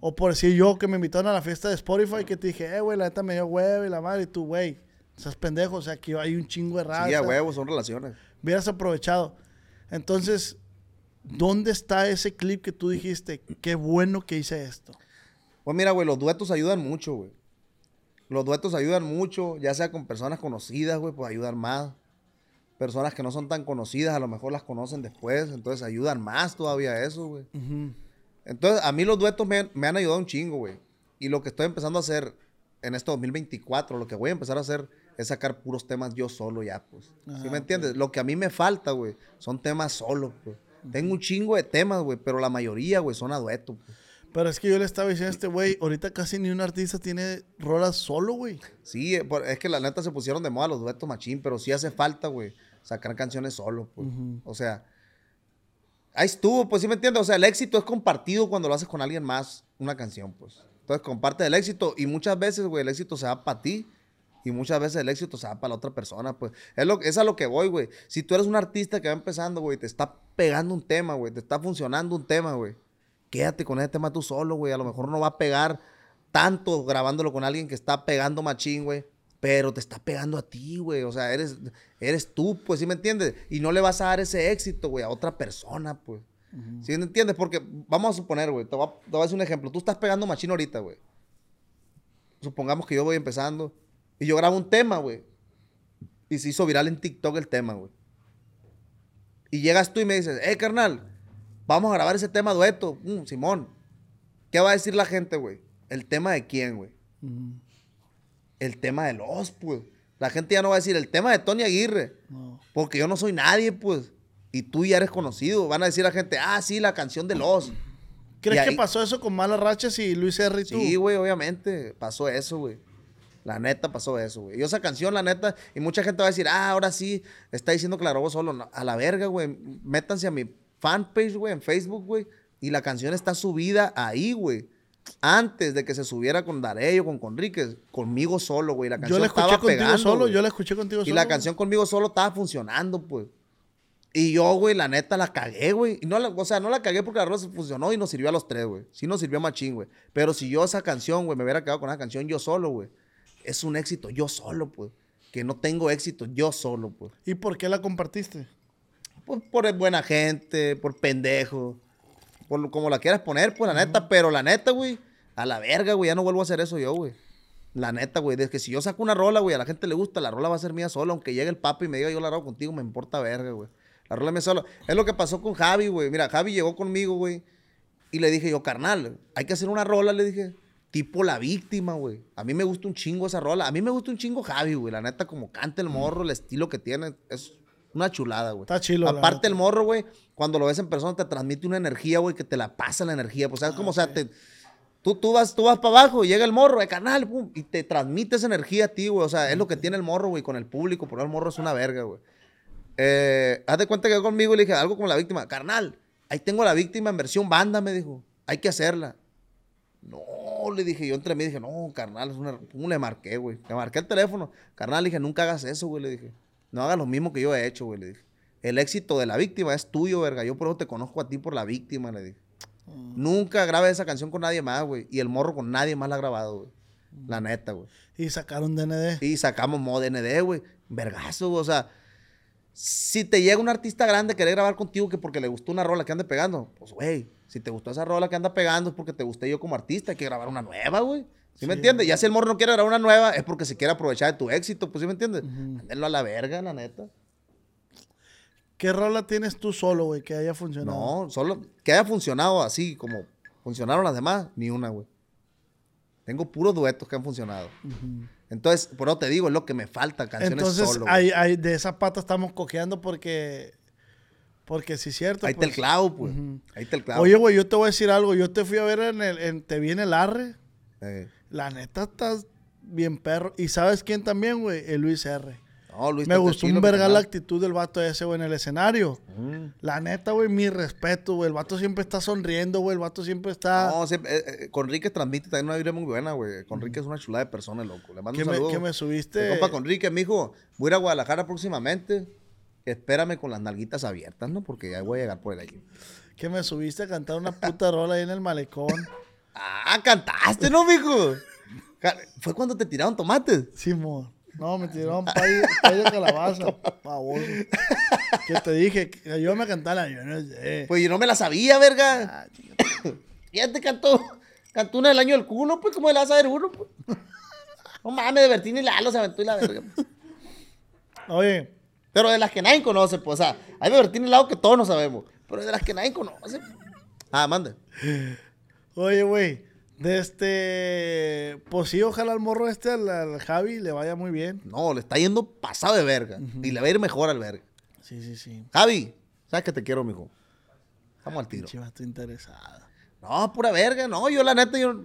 O por decir yo que me invitaron a la fiesta de Spotify, que te dije, eh, güey, la neta me dio huevo y la madre, y tú, güey, estás pendejo, o sea, aquí hay un chingo de raza Sí, a huevo, son relaciones. hubieras aprovechado. Entonces, ¿dónde está ese clip que tú dijiste? Qué bueno que hice esto. Pues mira, güey, los duetos ayudan mucho, güey. Los duetos ayudan mucho, ya sea con personas conocidas, güey, pues ayudan más. Personas que no son tan conocidas, a lo mejor las conocen después, entonces ayudan más todavía eso, güey. Entonces, a mí los duetos me, han- me han ayudado un chingo, güey. Y lo que estoy empezando a hacer en este 2024, lo que voy a empezar a hacer es sacar puros temas yo solo ya, pues. ¿Sí me entiendes? Lo que a mí me falta, güey, son temas solos, pues. Tengo un chingo de temas, güey, pero la mayoría, güey, son a dueto, pues. Pero es que yo le estaba diciendo a este güey, ahorita casi ni un artista tiene rolas solo, güey. Sí, eh, es que la neta se pusieron de moda los duetos machín, pero sí hace falta, güey, sacar canciones solo, pues. O sea, ahí estuvo, pues sí me entiendes. O sea, el éxito es compartido cuando lo haces con alguien más, una canción, pues. Entonces comparte el éxito y muchas veces, güey, el éxito se va para ti y muchas veces el éxito se va para la otra persona, pues. Es, lo, es a lo que voy, güey. Si tú eres un artista que va empezando, güey, te está pegando un tema, güey, te está funcionando un tema, güey. Quédate con ese tema tú solo, güey. A lo mejor no va a pegar tanto grabándolo con alguien que está pegando machín, güey. Pero te está pegando a ti, güey. O sea, eres, eres tú, pues, ¿sí me entiendes? Y no le vas a dar ese éxito, güey, a otra persona, pues. ¿Sí me entiendes? Porque vamos a suponer, güey, te, voy a- te voy a decir un ejemplo. Tú estás pegando machín ahorita, güey. Supongamos que yo voy empezando y yo grabo un tema, güey. Y se hizo viral en TikTok el tema, güey. Y llegas tú y me dices, eh, carnal, vamos a grabar ese tema dueto. Mm, Simón, ¿qué va a decir la gente, güey? ¿El tema de quién, güey? El tema de los, pues. La gente ya no va a decir el tema de Tony Aguirre. No. Porque yo no soy nadie, pues. Y tú ya eres conocido. Van a decir a la gente, ah, sí, la canción de los. ¿Crees Y que pasó eso con Malas Rachas y Luis R. y tú? Sí, güey, obviamente. Pasó eso, güey. La neta pasó eso, güey. Yo esa canción, la neta, y mucha gente va a decir, ah, ahora sí, está diciendo la robó solo. No, a la verga, güey. Métanse a mi fanpage, güey, en Facebook, güey. Y la canción está subida ahí, güey. Antes de que se subiera con Darello, con Conríquez, conmigo solo, güey. La yo canción la escuché estaba contigo pegando, solo, güey. yo la escuché contigo Y solo. la güey. canción conmigo solo estaba funcionando, pues. Y yo, güey, la neta la cagué, güey. Y no la- o sea, no la cagué porque la rola se funcionó y nos sirvió a los tres, güey. Sí nos sirvió machín, güey. Pero si yo esa canción, güey, me hubiera quedado con esa canción yo solo, güey. Es un éxito yo solo, pues. Que no tengo éxito yo solo, pues. ¿Y por qué la compartiste? Por, por buena gente, por pendejo. Por como la quieras poner, pues, la neta. Pero la neta, güey, a la verga, güey, ya no vuelvo a hacer eso yo, güey. La neta, güey, es que si yo saco una rola, güey, a la gente le gusta, la rola va a ser mía sola. Aunque llegue el papi y me diga yo la grabo contigo, me importa verga, güey. La rola es mía sola. Es lo que pasó con Javi, güey. Mira, Javi llegó conmigo, güey. Y le dije yo, carnal, hay que hacer una rola, le dije. Tipo la víctima, güey. A mí me gusta un chingo esa rola. A mí me gusta un chingo Javi, güey. La neta, como canta el morro, el estilo que tiene, es Una chulada, güey. Está chilo, Aparte el morro, güey, cuando lo ves en persona te transmite una energía, güey, que te la pasa la energía. Pues, ¿sabes cómo? O sea, te, tú, tú vas, tú vas para abajo y llega el morro, el canal, pum, y te transmite esa energía a ti, güey. O sea, es lo que tiene el morro, güey, con el público. Por el morro es una verga, güey. Eh, haz de cuenta que conmigo le dije algo como la víctima. Carnal, ahí tengo a la víctima en versión banda, me dijo. Hay que hacerla. No, le dije, yo entre mí dije, no, carnal, es una... ¿Cómo le marqué, güey? Le marqué el teléfono. Carnal, le dije, nunca hagas eso, güey, le dije. No hagas lo mismo que yo he hecho, güey, le dije. El éxito de la víctima es tuyo, verga. Yo por eso te conozco a ti por la víctima, le dije. Nunca grabé esa canción con nadie más, güey. Y el morro con nadie más la ha grabado, güey. La neta, güey. Y sacaron DND. Y sacamos modo DND, güey. Vergazo, güey. O sea, si te llega un artista grande a querer grabar contigo que porque le gustó una rola que ande pegando, pues, güey, si te gustó esa rola que anda pegando es porque te gusté yo como artista. Hay que grabar una nueva, güey. ¿Sí, me entiendes? Ya si el morro no quiere grabar una nueva es porque se quiere aprovechar de tu éxito, pues, ¿sí me entiendes? Mándenlo a la verga, la neta. ¿Qué rola tienes tú solo, güey, que haya funcionado? No, solo que haya funcionado así como funcionaron las demás, ni una, güey. Tengo puros duetos que han funcionado. Entonces, por eso te digo, es lo que me falta, canciones Entonces, solo. hay, hay- de esa pata estamos cojeando porque. Porque sí, es cierto. Ahí está pues. el clavo, pues. Ahí está el clavo. Oye, güey, yo te voy a decir algo. Yo te fui a ver en el. En, te vi en el Arre. Eh, La neta estás bien perro. ¿Y sabes quién también, güey? El Luis R. no, Luis, Me gustó un verga la actitud del vato ese, güey, en el escenario. La neta, güey, mi respeto, güey. El vato siempre está sonriendo, güey. El vato siempre está. No, siempre- eh, eh, Conrique transmite también una vibra muy buena, güey. Conrique es una chulada de persona, loco. Le mando un me, saludo. me Mi subiste. compa Conrique, mijo, voy a ir a Guadalajara próximamente. Espérame con las nalguitas abiertas, ¿no? Porque ya voy a llegar por el allí. Que me subiste a cantar una puta rola ahí en el malecón. Ah, cantaste, ¿no, mijo? Fue cuando te tiraron tomates. Simón. No, me tiraron pay, pay de calabaza. Baboso. Que te dije, que ayúdame a cantarla. Yo no sé. Pues yo no me la sabía, verga. ya te cantó. Cantó una del año del culo, pues, ¿cómo le vas a ver uno? Pues? No mames, de Bertín y Lalo se aventó y la verga. Oye, Pero de las que nadie conoce, pues, o sea, hay de Bertín y Lalo que todos no sabemos. Pero de las que nadie conoce. Ah, mande. oye, güey. De este. Pues sí, ojalá al morro este, al, al Javi, le vaya muy bien. No, le está yendo pasado de verga. Y le va a ir mejor al verga. Sí, sí, sí. Javi, sabes que te quiero, mijo. Vamos al tiro. Chivato interesado. No, pura verga. No, yo la neta, yo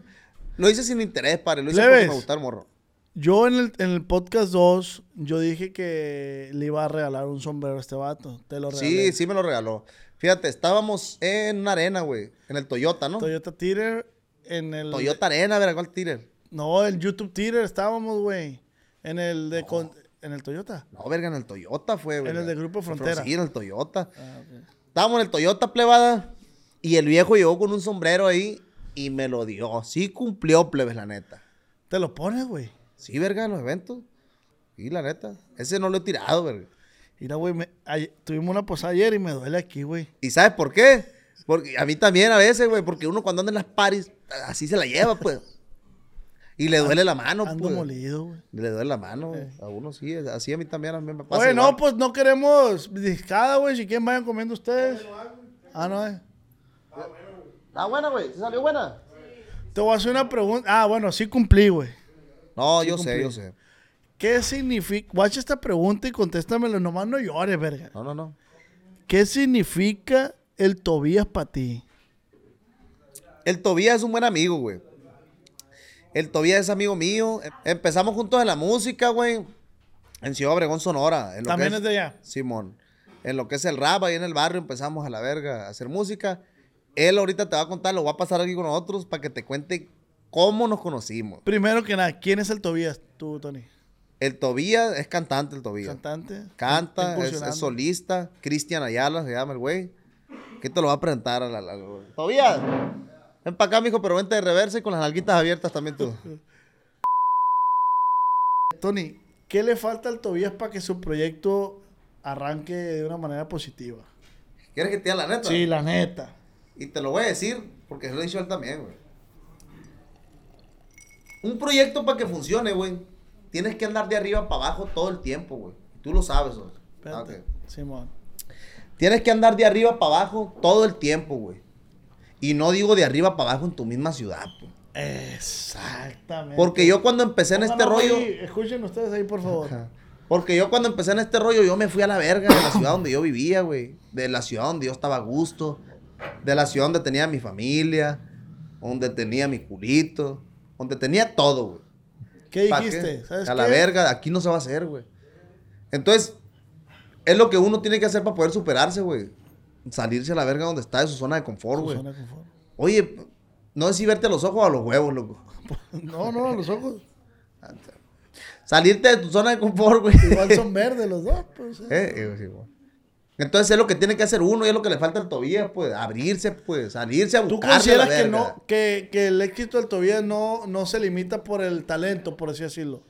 lo hice sin interés, padre. Lo hice porque me gustaba el morro. Yo en el, en el podcast 2, yo dije que le iba a regalar un sombrero a este vato. Te lo regalé. Sí, sí me lo regaló. Fíjate, estábamos en una arena, güey. En el Toyota, ¿no? Toyota Theater en el... Toyota Arena, ¿cuál tire? No, en YouTube Theater estábamos, güey. En el de... con- En el Toyota. No, verga, en el Toyota fue, En verga. el de Grupo Frontera. Ah, Sí, en el Toyota. Estábamos en el Toyota plebada y el viejo llegó con un sombrero ahí y me lo dio. Sí cumplió, plebes, la neta. Te lo pones, güey. Sí, verga, en los eventos. Sí, la neta. Ese no lo he tirado, verga. Mira, güey, tuvimos una posada ayer y me duele aquí, güey. ¿Y sabes por qué? Porque a mí también a veces, güey, porque uno cuando anda en las paris, así se la lleva, pues. Y le duele la mano, Ando pues. molido, güey. Le duele la mano, güey. A uno sí, así a mí también, a mí me pasa. Oye, no, pues no queremos discada, güey. Si quieren, vayan comiendo ustedes. Ah, no, eh. Está buena, güey. ¿Se salió buena? Te voy a hacer una pregunta. Ah, bueno, sí cumplí, güey. No, yo sé, yo sé. ¿Qué significa? Watch esta pregunta y contéstamelo. Nomás no llores, verga. No, no, no. ¿Qué significa el Tobías para ti? El Tobías es un buen amigo, güey. El Tobías es amigo mío. Em- Empezamos juntos en la música, güey. En Ciudad Obregón, Sonora. en lo También que es de allá. Simón. En lo que es el rap, ahí en el barrio empezamos a la verga a hacer música. Él ahorita te va a contar, lo va a pasar aquí con nosotros para que te cuente cómo nos conocimos. Primero que nada, ¿quién es el Tobías? Tú, Tony. El Tobías es cantante, el Tobías. Cantante. Canta, es, es solista. Cristian Ayala se llama el güey. ¿Qué te lo va a presentar? A la, la- Tobías, ven para acá, mijo, pero vente de reversa y con las nalguitas abiertas también tú. Tony, ¿qué le falta al Tobías para que su proyecto arranque de una manera positiva? ¿Quieres que te diga la neta? Sí, la neta. Y te lo voy a decir porque se lo he dicho él también, güey. Un proyecto para que funcione, güey. Tienes que andar de arriba para abajo todo el tiempo, güey. Tú lo sabes, güey. Espérate. Ok. Simón. Tienes que andar de arriba para abajo todo el tiempo, güey. Y no digo de arriba para abajo en tu misma ciudad, pues. Exactamente. Porque yo cuando empecé en este rollo... ahí, escuchen ustedes ahí, por favor. Ajá. Porque yo cuando empecé en este rollo, yo me fui a la verga de la ciudad donde yo vivía, güey. De la ciudad donde yo estaba a gusto. De la ciudad donde tenía mi familia. Donde tenía mi culito. Donde tenía todo, güey. ¿Qué ¿Pa' dijiste? qué? ¿Sabes a la verga, aquí no se va a hacer, güey. Entonces, es lo que uno tiene que hacer para poder superarse, güey. Salirse a la verga donde está de su zona de confort, güey. Oye, no es si verte a los ojos o a los huevos, loco. No, no, los ojos Salirte de tu zona de confort, güey. igual son verdes los dos. Pues, eh. Eh, eh. Entonces es lo que tiene que hacer uno y es lo que le falta al Tobías, pues, abrirse, pues, salirse a ¿Tú a la consideras que, no, que, que el éxito del Tobías no, no se limita por el talento, por así decirlo?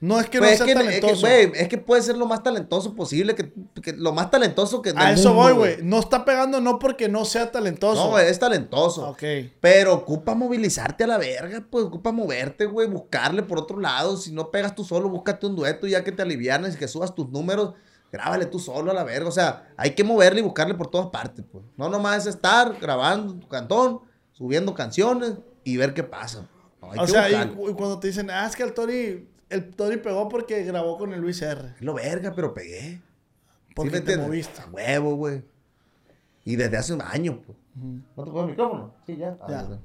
No es que Pues no es, sea que, es, que, talentoso. güey, es que puede ser lo más talentoso posible, que, que lo más talentoso que a eso mundo, voy, güey. No está pegando no porque no sea talentoso. No, güey, es talentoso. Ok. Pero ocupa movilizarte a la verga, pues ocupa moverte, güey, buscarle por otro lado. Si no pegas tú solo, búscate un dueto ya que te alivianes y que subas tus números, grábale tú solo a la verga. O sea, hay que moverle y buscarle por todas partes, pues. No nomás es estar grabando tu cantón, subiendo canciones y ver qué pasa. No, o que sea, y, cuando te dicen, ah, es que el Tori, el Tori pegó porque grabó con el Luis R. Lo verga, pero pegué. Porque ¿Sí te entiendes? moviste. A huevo, güey. Y desde hace un año, pues. ¿No te pongo el micrófono? Sí, ya. Ah, Ya. ya.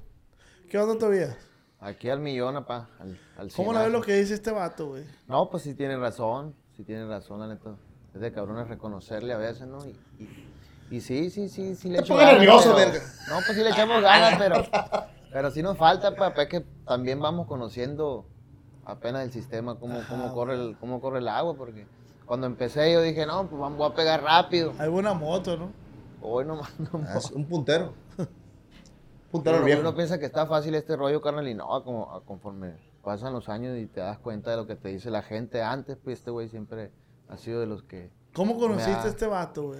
¿Qué onda todavía? Aquí al millón, apá. Al, al ¿Cómo la ves lo que dice este vato, güey? No, pues sí tiene razón. Sí tiene razón, la neta. Es de cabrones reconocerle a veces, ¿no? Y, y, y sí, sí, sí, sí le Te echo pongo nervioso, pero- verga. No, pues sí le echamos ganas, pero... Pero sí nos falta, papá, es que también vamos conociendo apenas el sistema, cómo, cómo, corre el, cómo corre el agua, porque cuando empecé yo dije, no, pues vamos a pegar rápido. Hay buena moto, ¿no? Hoy nomás, no Ah, es un puntero. puntero Uno, viejo. uno piensa que está fácil este rollo, carnal, y no, como, a- conforme pasan los años y te das cuenta de lo que te dice la gente antes, pues este güey siempre ha sido de los que... ¿Cómo conociste a da- este vato, güey?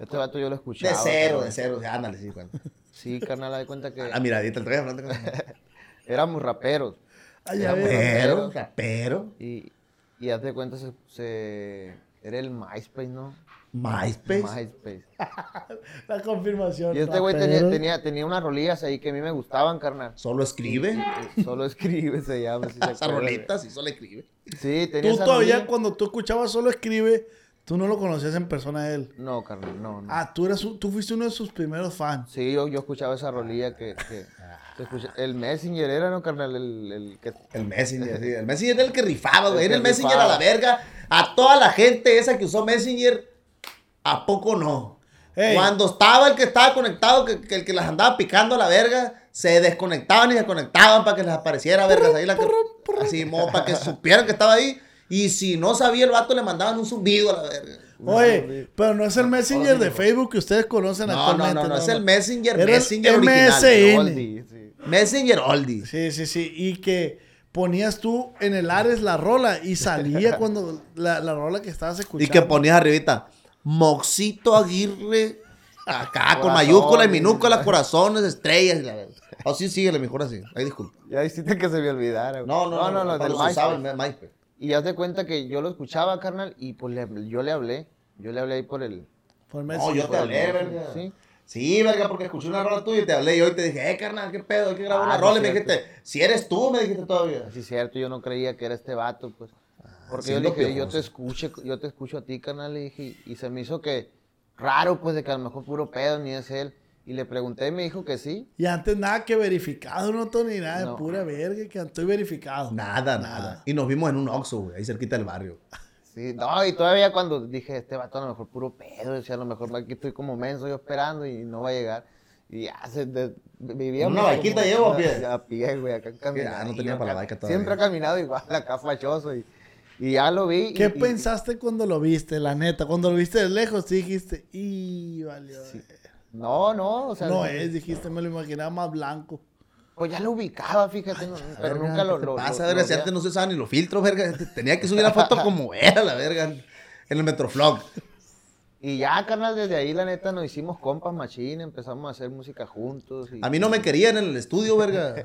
Este vato yo lo escuchaba. De cero, carnal. de cero. sí, Ándale, sí, bueno. Sí, carnal, de cuenta que A la miradita, el con éramos raperos. Ay, ya Era ves. Pero, rapero. Y, y haz de cuenta, se, se- era el MySpace, ¿no? MySpace. MySpace. La confirmación. Y este güey tenía, tenía, tenía unas rolillas ahí que a mí me gustaban, carnal. Solo escribe. Solo escribe, se llama. si se Esa acuerda, rolita, sí, solo escribe. Sí, tenía Tú esa todavía, rolilla. cuando tú escuchabas solo escribe, tú no lo conocías en persona a él. No, carnal, no, no. Ah, tú, eras, un- tú fuiste uno de sus primeros fans. Sí, yo, yo escuchaba esa rolilla que... escucha- el Messenger era, ¿no, carnal? El, el que... El Messenger, sí. El Messenger era el que rifaba, güey. El Era el Messenger rifaba. a la verga. A toda la gente esa que usó Messenger, ¿a poco no? Cuando estaba el que estaba conectado, que, que el que las andaba picando a la verga, se desconectaban y se conectaban para que les apareciera vergas ahí. La que, así, mo, para que supieran que estaba ahí. Y si no sabía el vato, le mandaban un zumbido a la verga. Oye, pero no es el Messenger de Facebook que ustedes conocen No, no, actualmente. no, no, es el Messenger, Era el Messenger original. MSN. Oldie, sí. Messenger Oldie. Sí, sí, sí. Y que ponías tú en el Ares la rola y salía cuando la, la rola que estabas Y escuchando. que ponías arribita, Moxito Aguirre, acá con mayúsculas y minúsculas, ¿verdad? corazones, estrellas. y la verga. O sí, síguele mejor así. Ahí disculpa. Ya hiciste que se me olvidara. güey. No, no, no, no, del cuando se usaba MySpace. El. Y haz de cuenta que yo lo escuchaba, carnal, y pues le- yo le hablé. Yo le hablé ahí por el... Por No, Messenger. yo te hablé, verga. Sí. Sí, verga, porque escuché una rola tuya y te hablé. Y hoy te dije, eh, carnal, qué pedo, hay que grabar Ah, una no rola. Y me dijiste, si eres tú, me dijiste todavía. Sí, cierto, yo no creía que era este vato, pues. Porque yo le dije, yo te escucho, yo te escucho a ti, carnal, le dije, y se me hizo que raro, pues, de que a lo mejor puro pedo, ni es él. Y le pregunté y me dijo que sí. Y antes nada que verificado, no Tony, nada de No. pura verga, que estoy verificado. Nada, nada. Y nos vimos en un Oxxo, güey, ahí cerquita del barrio. Sí, no, y todavía cuando dije, este vato a lo mejor puro pedo, decía, a lo mejor aquí estoy como menso yo esperando y no va a llegar. Y ya se de- vivíamos. ¿Una baiquita como- llevo a pie? A pie, güey, acá caminando. no tenía para la todavía. Siempre ha caminado igual, acá fachoso. Y, y ya lo vi. ¿Qué y- pensaste cuando lo viste, la neta? Cuando lo viste de lejos, sí dijiste, y valió. No, no, o sea. no es, dijiste, me lo imaginaba más blanco. Pues ya lo ubicaba, fíjate, no, pero Verga, nunca lo. ¿qué te lo- pasa, lo- verga? lo Si antes no se usaban ni los filtros, verga. Tenía que subir la foto como era, la verga. En el Metroflog. Y ya, carnal, desde ahí, la neta, nos hicimos compas machín, empezamos a hacer música juntos. Y... A mí no me querían en el estudio, verga.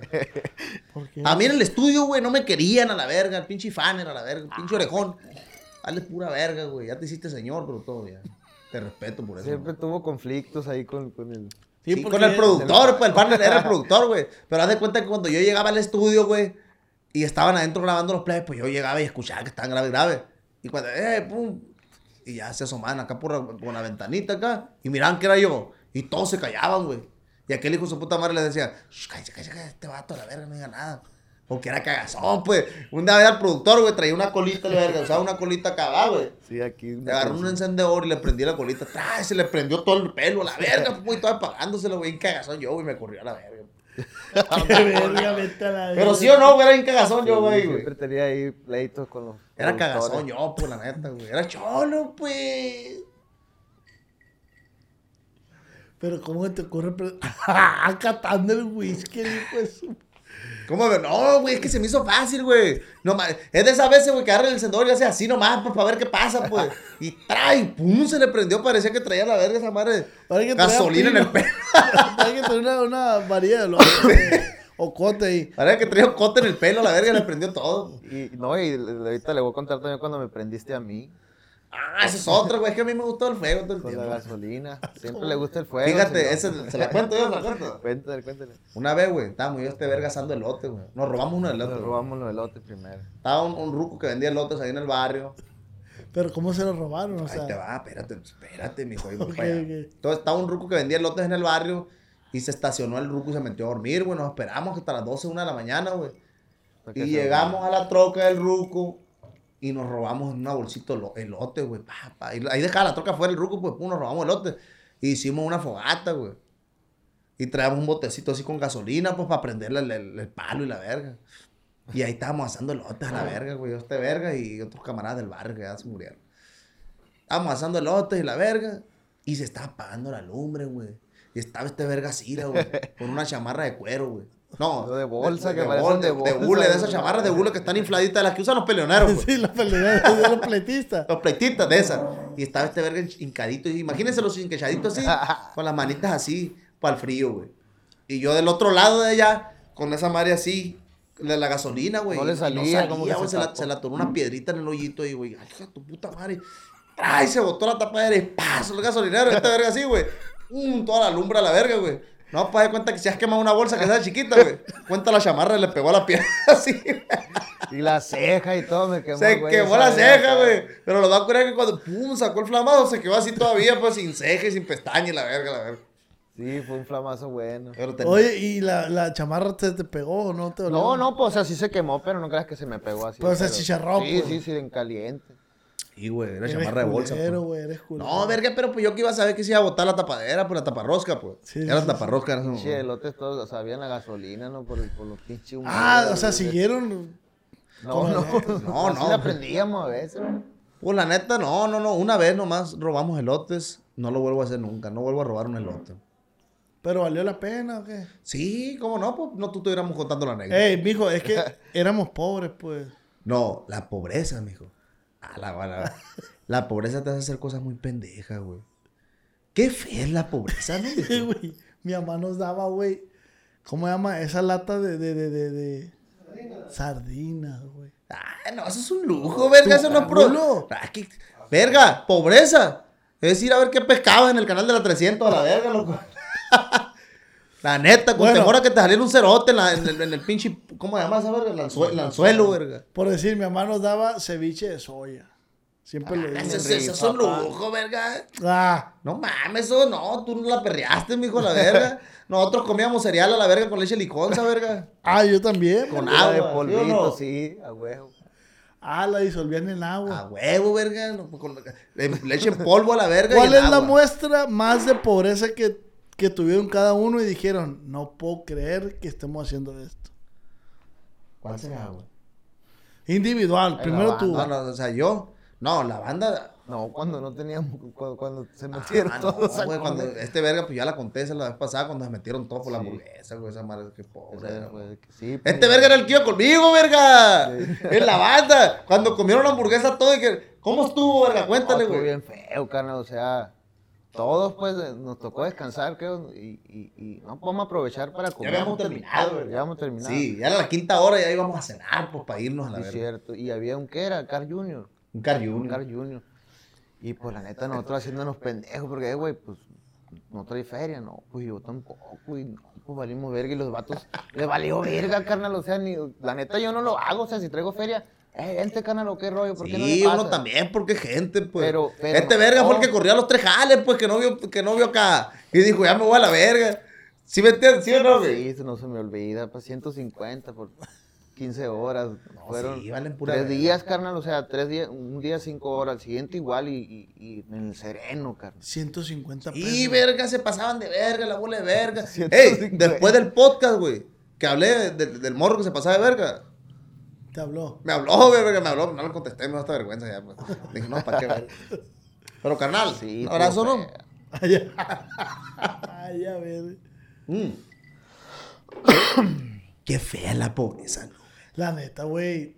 ¿Por qué? A mí en el estudio, güey, no me querían a la verga. El pinche fanner a la verga. El pinche orejón. Dale pura verga, güey. Ya te hiciste señor, pero todo bien. Te respeto por eso. Siempre tuvo conflictos ahí con, con el. Sí, con el productor, pues el partner era el productor, güey. Pero haz de cuenta que cuando yo llegaba al estudio, güey, y estaban adentro grabando los plays, pues yo llegaba y escuchaba que estaban grave, grave. Y cuando, eh, pum. Y ya se asomaban acá por, la- por la ventanita acá. Y miraban que era yo. Y todos se callaban, güey. Y aquel hijo de su puta madre les decía, "Shh, cállate, cállate, cállate, este vato a la verga no diga nada. Porque era cagazón, pues. Un día era el productor, güey, traía una colita, la verga, usaba una colita acá, güey. Sí, aquí. Le agarró un encendedor y le prendí la colita atrás, se le prendió todo el pelo, a la verga, pues, y todo apagándoselo, güey, en cagazón yo, güey, me corrió a la verga. Qué verga, vete a la Pero sí o no, güey, era bien cagazón yo, güey, Siempre güey. tenía ahí pleitos con los. Era cagazón yo, pues, la neta, güey. Era cholo, pues. Pero ¿cómo te ocurre? Ah, catando el whisky, hijo de su... ¿Cómo? me- No, güey, es que se me hizo fácil, güey. No, es de esas veces, güey, que agarra el encendedor y hace así nomás, pues, para ver qué pasa, pues. Y trae, pum, se le prendió, parecía que traía la verga esa madre. Parece que traía Gasolina en el pelo. Hay que tener una, una varilla de loco. o cote ahí. Parecía que traía un cote en el pelo, la verga, le prendió todo. Y no, y ahorita le voy a contar también cuando me prendiste a mí Ah, esa es otra, güey, es que a mí me gustó el fuego todo el con la gasolina. Siempre le gusta el fuego. Fíjate, señor. ese, ¿se la cuento yo? ¿Se la cuento? Cuéntale, cuéntale. Una vez, güey, estábamos yo este verga asando elote, güey. Nos robamos uno del Nos otro. robamos los elotes primero. Estaba un, un ruco que vendía elotes ahí en el barrio. Pero ¿cómo se lo robaron? O sea, Ahí te va, espérate, espérate, mijo. ahí voy Ok, para allá. ok. Entonces estaba un ruco que vendía elotes en el barrio y se estacionó el ruco y se metió a dormir, güey. Nos esperamos hasta las 12, 1 de la mañana, güey. Y llegamos a la troca del ruco y nos robamos en una bolsita elo- elote, güey. ahí dejaba la troca fuera el ruco, pues pum, nos robamos elote. Y hicimos una fogata, güey. Y traíamos un botecito así con gasolina, pues para prenderle el, el- el palo y la verga. Y ahí estábamos asando elotes a la verga, güey. Yo este verga y otros camaradas del barrio que ya se murieron. Estábamos asando elotes y la verga. Y se estaba apagando la lumbre, güey. Y estaba este verga Cira, güey. Con una chamarra de cuero, güey. No. De bolsa, que de, parecen de de, de bolsa, de güey. esas chamarras de hule que están infladitas, las que usan los peleoneros, güey. sí, los peleadores de los pletistas. Los pleititas de esas. Y estaba este verga hincadito. y Imagínense los hinchaditos así, con las manitas así, para el frío, güey. Y yo del otro lado de allá, con esa madre así, de la gasolina, güey. No le Y salía, como que güey, se se, la, tapó. se la atoró una piedrita en el hoyito ahí, güey. Ay, hija de tu puta madre. Ay, se botó la tapadera y ¡paz! El gasolinero, esta verga así, güey. Mm, toda la lumbre a la verga, güey. No, pues de cuenta que si has quemado una bolsa que sea chiquita, güey. Cuenta la chamarra y le pegó a la piedra así, Y la ceja y todo me quemó. se güey, quemó la ceja, güey. Pero lo va a curar que cuando pum, sacó el flamado, se quedó así todavía, pues sin ceja y sin pestaña y la verga, la verga. Sí, fue un flamazo bueno. Pero tenía- Oye, ¿y la, la chamarra te, te pegó o no te dolió? No, no, pues o sea, sí se quemó, pero no creas que se me pegó así. Pues se chicharró, Sí, pues. sí, sí, en caliente. Sí, güey, era chamarra de bolsa. culero, pues. güey, eres culero. No, verga, pero pues yo que iba a saber que se iba a botar la tapadera, pues la taparrosca, pues. Sí, era sí, la taparrosca, era eso. Sí, elotes todos, o sea, habían la gasolina, ¿no? Por, el- por los pinches humanos. Ah, o sea, siguieron. No, no, No, no. la prendíamos a veces. Pues la neta, no, no, no. Una vez nomás robamos elotes. No lo vuelvo a hacer nunca. No vuelvo a robar un elote. ¿Pero valió la pena o qué? Sí, ¿cómo no? Pues no tú estuviéramos contando la anécdota. Ey, mijo, es que éramos pobres, pues. No, la pobreza, mijo. Ah, la, la, la pobreza te hace hacer cosas muy pendejas, güey. Qué fea es la pobreza, ¿no? Güey. Mi mamá nos daba, güey. ¿Cómo se llama? Esa lata de. de, de, de, de... Sardinas, güey. Ah, no, eso es un lujo, verga. Eso no es pro. Ah, que- Verga, pobreza. Es ir a ver qué pescabas en el canal de la 300 a la verga, loco. La neta, con Bueno. temor a que te saliera un cerote en, la- en el, en el pinche. ¿Cómo se llama esa verga? El anzue- el anzuelo, verga. Por decir, mi mamá nos daba ceviche de soya. Siempre le Eso, dimos. eso es un lujo, verga. Ah, No mames, eso no, tú no la perreaste, mijo, la verga. Nosotros comíamos cereal a la verga con leche liconza, verga. ah, yo también. Con de agua, ¿sí o polvito, no? sí, a huevo. Ah, la disolvían en agua. A huevo, verga. con- le, le echen polvo a la verga. y ¿Cuál es la muestra más de pobreza que, que tuvieron cada uno y dijeron, no puedo creer que estemos haciendo esto? ¿Cuál será, güey? Individual, primero tú. No, no, o sea, yo. No, la banda. No, cuando no teníamos, cuando, cuando se metieron Ah, no, todos güey, cuando este verga, pues ya la conté esa la vez pasada cuando se metieron todos por la hamburguesa, güey, esa madre, qué pobre. Esa era, fue güey. que sí, pues, Este verga era el que iba conmigo, verga. En la banda. Cuando comieron la hamburguesa todo y que. ¿Cómo estuvo, verga? no, Cuéntale, estuvo güey. bien feo, carnal, o sea, todos pues eh, nos tocó descansar, creo, y, y, y no podemos aprovechar para comer. habíamos terminado, Ya habíamos terminado. Sí, ya era la quinta hora ya íbamos a cenar, pues, para irnos a la Sí, verga. cierto. Y había un, ¿qué era? Car Junior. Un Car Un Junior. Car Junior. Y pues la neta, nosotros haciéndonos pendejos, porque, eh, güey, pues no trae feria, no, pues yo tampoco, y no, pues valimos verga y los vatos, le valió verga, carnal, o sea, ni, la neta yo no lo hago, o sea, si traigo feria, Eh, vente, canal, ¿o qué rollo? ¿Por qué no le Sí, pasa? uno también, porque gente, pues. Pero- pero este verga fue el no. que corría los tres jales, pues, que no vio, que no vio acá. Y dijo, ya me voy a la verga. ¿Sí me entiendes? ¿Sí o no, güey? Sí, eso no se me olvida. Pues 150 por 15 horas. Fueron sí, valen pura tres verga. días, carnal. O sea, tres días, un día cinco horas. El siguiente igual y, y- y en el sereno, carnal. 150 pesos. Y verga, se pasaban de verga, la bola de verga. 150. Ey, después del podcast, güey, que hablé de- de- del morro que se pasaba de verga. Te habló. Me habló, güey, verga, me habló, no le contesté, me da esta vergüenza ya, pues. Dije, no, ¿para qué, verga? Pero, carnal, Sí, un abrazo, ¿no? feo. Ay, Ay, a ver. Mm. Qué fea la pobreza, ¿no? La neta, güey.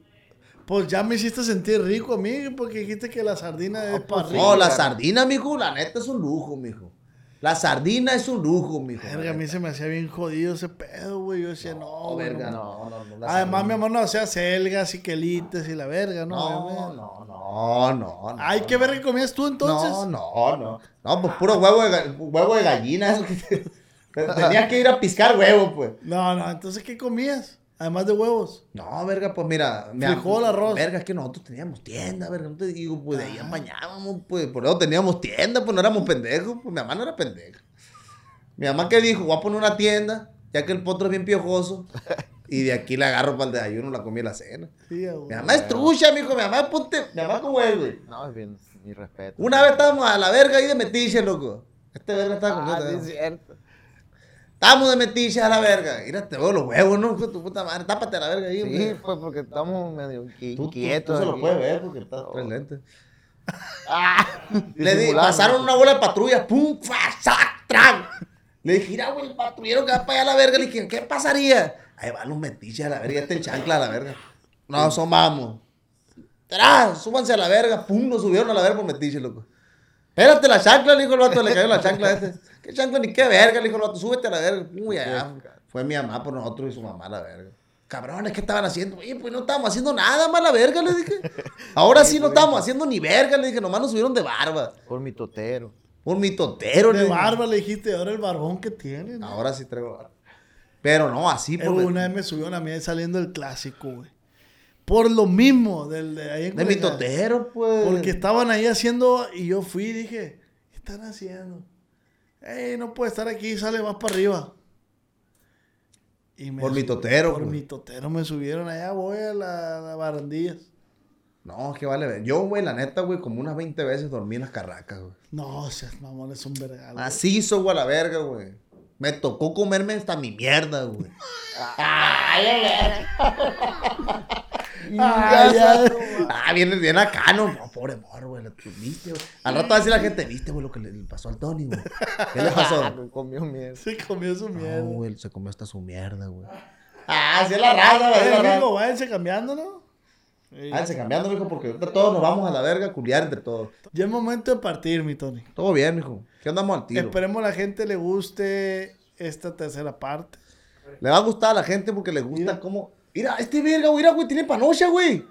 Pues ya me hiciste sentir rico a mí porque dijiste que la sardina es para No, rico. la sardina, mijo, la neta es un lujo, mijo. La sardina es un lujo, mijo. Verga, a mí se me hacía bien jodido ese pedo, güey. Yo decía, no, No, verga, no. no, no, Además, mi amor no hacía selgas y quelites y la verga, ¿no? No, no, no, no. Ay, ¿qué verga comías tú entonces? No, no, no. No, pues puro huevo de, huevo de gallina. Tenías que ir a piscar huevo, pues. No, no, entonces, ¿qué comías? Además de huevos. No, verga, pues mira. mi Frijol, am- arroz. Verga, es que nosotros teníamos tienda, verga. No te digo, pues de ahí apañábamos, pues. Por eso teníamos tienda, pues no éramos pendejos. Pues mi mamá no era pendeja. Mi mamá que dijo, voy a poner una tienda, ya que el potro es bien piojoso. Y de aquí la agarro para el desayuno, la comí en la cena. Sí. Mi mamá es trucha, mijo. Mi mamá, ponte. Mi mamá, ¿cómo es, güey? No, es bien, mi respeto. Una vez estábamos a la verga ahí de metiche, loco. Este verga estaba Ah, sí, también. es cierto. Estábamos de metiche a la verga. Mira, te veo los huevos, ¿no? Tu puta madre. Tápate a la verga ahí, Sí, pues porque estamos medio qui- Tú, tú- quietos. tú se lo aquí. puedes ver porque está tres lentes. Ah, Le di, disimulando. pasaron una bola de patrulla, pum, fa, sac, tran. Le dije, mira, güey, el patrullero que va para allá a la verga. Le dije, ¿qué pasaría? Ahí van los metiches a la verga, este en chancla a la verga. No, asomamos. ¡Tras! Súbanse a la verga, pum, nos subieron a la verga por metiche, loco. Espérate la chancla, le dijo el vato, le cayó la chancla a este. ¿Qué chancla ni qué verga? Le dijo el vato, súbete a la verga. Uy, allá. Fue mi mamá por nosotros y su mamá a la verga. Cabrones, ¿qué estaban haciendo? Oye, pues no estábamos haciendo nada, mala verga, le dije. Ahora sí no estábamos haciendo ni verga, le dije, nomás nos subieron de barba. Por mi totero. Por mi totero, le De barba le dijiste, ahora el barbón que tiene. ¿no? Ahora sí traigo barba. Pero no, así por una vez me subió una mía saliendo del clásico, güey. Por lo mismo, del de ahí en De mi Culiacán. totero, pues. Porque estaban ahí haciendo y yo fui y dije, ¿qué están haciendo? Ey, no puede estar aquí, sale más para arriba. Y me Por mi sub- totero, Por pues. mi totero me subieron allá, voy a la, la barandillas. No, que vale. ver. Yo, güey, la neta, güey, como unas 20 veces dormí en las carracas, güey. No, seas mamón, es un vergal. Así hizo, güey, a la verga, güey. Me tocó comerme hasta mi mierda, güey. Ay, ya. Ah, viene bien acá, no, no, pobre morro, güey. ¿Viste, güey? Al rato va a decir la gente, ¿viste, güey, lo que le pasó al Tony, güey? ¿Qué le pasó? Comió mierda. Se comió su mierda. No, güey, se comió hasta su mierda, güey. Ah, sí es la raza, güey. es amigo, váyanse cambiando, ¿no? Váyanse cambiando, mijo, porque ahorita todos nos vamos a la verga a culiar entre todos. Ya es momento de partir, mi Tony. Todo bien, mijo. ¿Qué andamos al tiro? Esperemos la gente le guste esta tercera parte. Le va a gustar a la gente porque le gusta cómo. Mira, este verga, güey, mira, güey, tiene panocha, güey.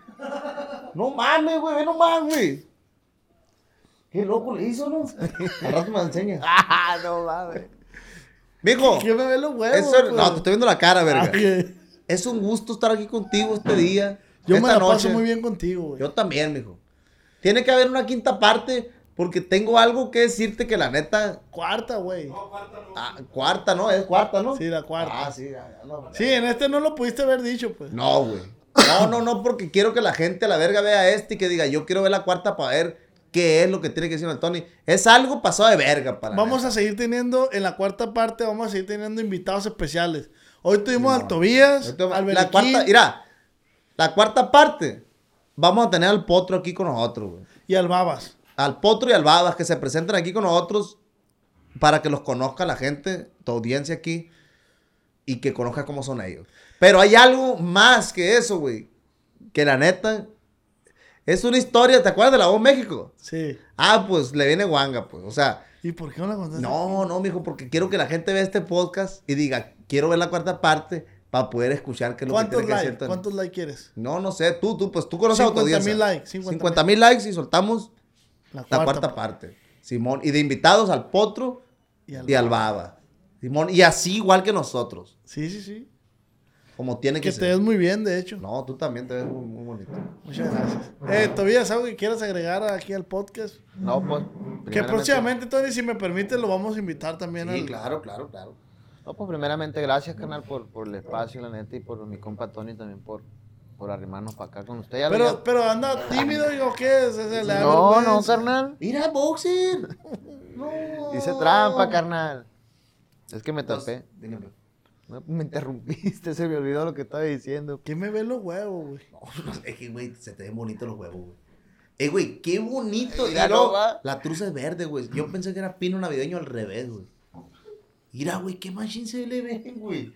No mames, güey, ve nomás, güey. Qué loco le hizo, ¿no? Al rato me la enseña. Ah, no mames. Mijo, ¿Quién me ve los huevos? eso, pues? no, te estoy viendo la cara, verga. Ay, eh. Es un gusto estar aquí contigo este día. Yo me esta la noche. paso muy bien contigo, güey. Yo también, mijo. Tiene que haber una quinta parte porque tengo algo que decirte que la neta. Cuarta, güey. ah, cuarta, ¿no? Es cuarta, ¿no? Sí, la cuarta. Ah, sí, ya, ya, no. Sí, en este no lo pudiste haber dicho, pues. No, güey. No, no, no, porque quiero que la gente a la verga vea este y que diga, yo quiero ver la cuarta para ver qué es lo que tiene que decir Tony. Es algo pasado de verga para Vamos a seguir teniendo, en la cuarta parte, vamos a seguir teniendo invitados especiales. Hoy tuvimos al Tobías, al La Beliquín cuarta, mira, la cuarta parte, vamos a tener al Potro aquí con nosotros, güey. y al Babas. Al Potro y al Babas que se presenten aquí con nosotros para que los conozca la gente, tu audiencia aquí, y que conozca cómo son ellos. Pero hay algo más que eso, güey. Que la neta, es una historia, ¿te acuerdas de la voz México? Sí. Ah, pues le viene guanga, pues. O sea, ¿Y por qué no la contaste? no, no, mijo, porque quiero que la gente vea este podcast y diga, quiero ver la cuarta parte para poder escuchar qué es lo que ¿Cuántos tiene que likes? Tony. ¿Cuántos likes quieres? No, no sé, tú, tú, pues tú conoces a tu 50,000 audiencia. likes, 50,000. 50 mil likes y soltamos La la cuarta, cuarta parte. Simón, y de invitados al Potro Y al y al Baba. Simón, y así igual que nosotros. Sí, sí, sí. Como tiene que, Que te ser. ves muy bien, de hecho. No, tú también te ves muy, muy bonito. Muchas gracias. Eh, Tobías, ¿algo que quieras agregar aquí al podcast? No, pues. Que próximamente, Tony, si me permite, lo vamos a invitar también. Sí, al- claro, claro, claro. No, pues primeramente gracias, carnal, por, por el espacio, la neta, y por mi compa Tony también por, por arrimarnos para acá con usted. Ya lo- Pero, ya- pero anda tímido, digo, ¿qué es? No, no, vergüenza. carnal. Mira, boxer. No. Hice trampa, carnal. Es que me tapé. pues. No, me interrumpiste, se me olvidó lo que estaba diciendo. ¿Qué me ven los huevos, güey? No, no es que, güey, se te ven bonitos los huevos, güey. Eh, güey, qué bonito. Mira nomás. la truza es verde, güey. Yo pensé que era pino navideño al revés, güey. Mira, güey, qué machín se le ven, güey.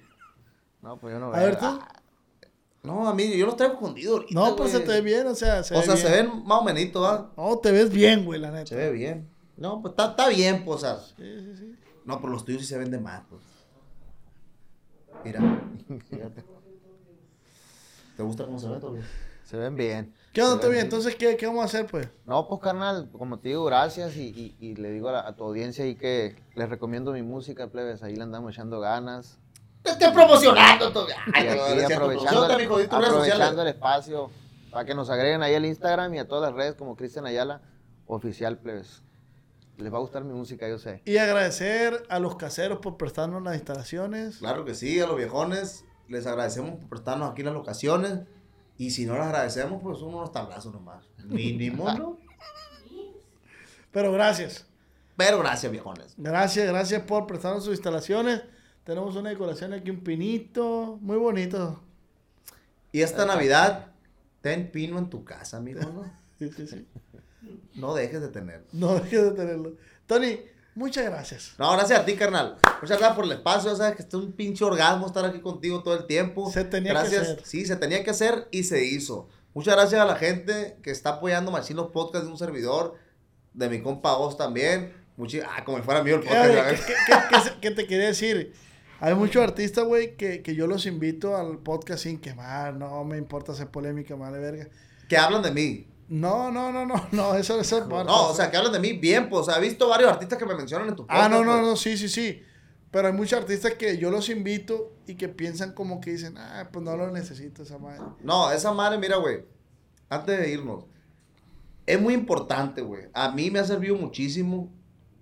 No, pues yo no A ver, tú. No, a mí, yo los traigo escondidos ahorita, No, pero se güey. te ve bien, o sea, se O ve sea, bien. se ven más o menos, ¿va? No, te ves bien, güey, la neta. Se ve bien. No, pues está, está bien, pues, o sea. Sí, sí, sí. No, pero los tuyos sí se ven de más, pues. Mira. Fíjate. ¿Te gusta cómo se ve todavía? Se ven bien. ¿Qué onda, Toby? Entonces, ¿qué, ¿qué vamos a hacer, pues? No, pues carnal, como te digo, gracias y, y- y le digo a, la- a tu audiencia ahí que les recomiendo mi música, plebes, ahí le andamos echando ganas. Te estoy promocionando todavía. Y aquí aprovechando, el, aprovechando el espacio para que nos agreguen ahí al Instagram y a todas las redes como Cristian Ayala, oficial, plebes. Les va a gustar mi música, yo sé. Y agradecer a los caseros por prestarnos las instalaciones. Claro que sí, a los viejones les agradecemos por prestarnos aquí las locaciones. Y si no les agradecemos, pues unos tablazos nomás. Mínimo, ¿no? Pero gracias. Pero gracias, viejones. Gracias, gracias por prestarnos sus instalaciones. Tenemos una decoración aquí, un pinito. Muy bonito. Y esta Navidad, ten pino en tu casa, amigo, ¿no? Sí, sí, sí. No dejes de tenerlo. No dejes de tenerlo. Tony, muchas gracias. No, gracias a ti, carnal. Muchas gracias por el espacio. Sabes que es un pinche orgasmo estar aquí contigo todo el tiempo. Se tenía que hacer. Sí, se tenía que hacer y se hizo. Muchas gracias a la gente que está apoyando machín los podcasts de un servidor, de mi compa Oz también. Muchi- ah, como si fuera mío el podcast. Oye, ¿verdad? ¿qué, qué- qué- qué- qué te quería decir? Hay muchos artistas, güey, que, que yo los invito al podcast sin quemar. No me importa hacer polémica, madre verga. que hablan de mí. No, no, no, no, no, eso, es parte. No, o sea, que hablan de mí bien, pues. He visto varios artistas que me mencionan en tu podcast. Ah, no, no, pues. no, sí, sí, sí. Pero hay muchos artistas que yo los invito y que piensan como que dicen, ah, pues no lo necesito esa madre. No, esa madre, mira, güey. Antes de irnos. Es muy importante, güey. A mí me ha servido muchísimo.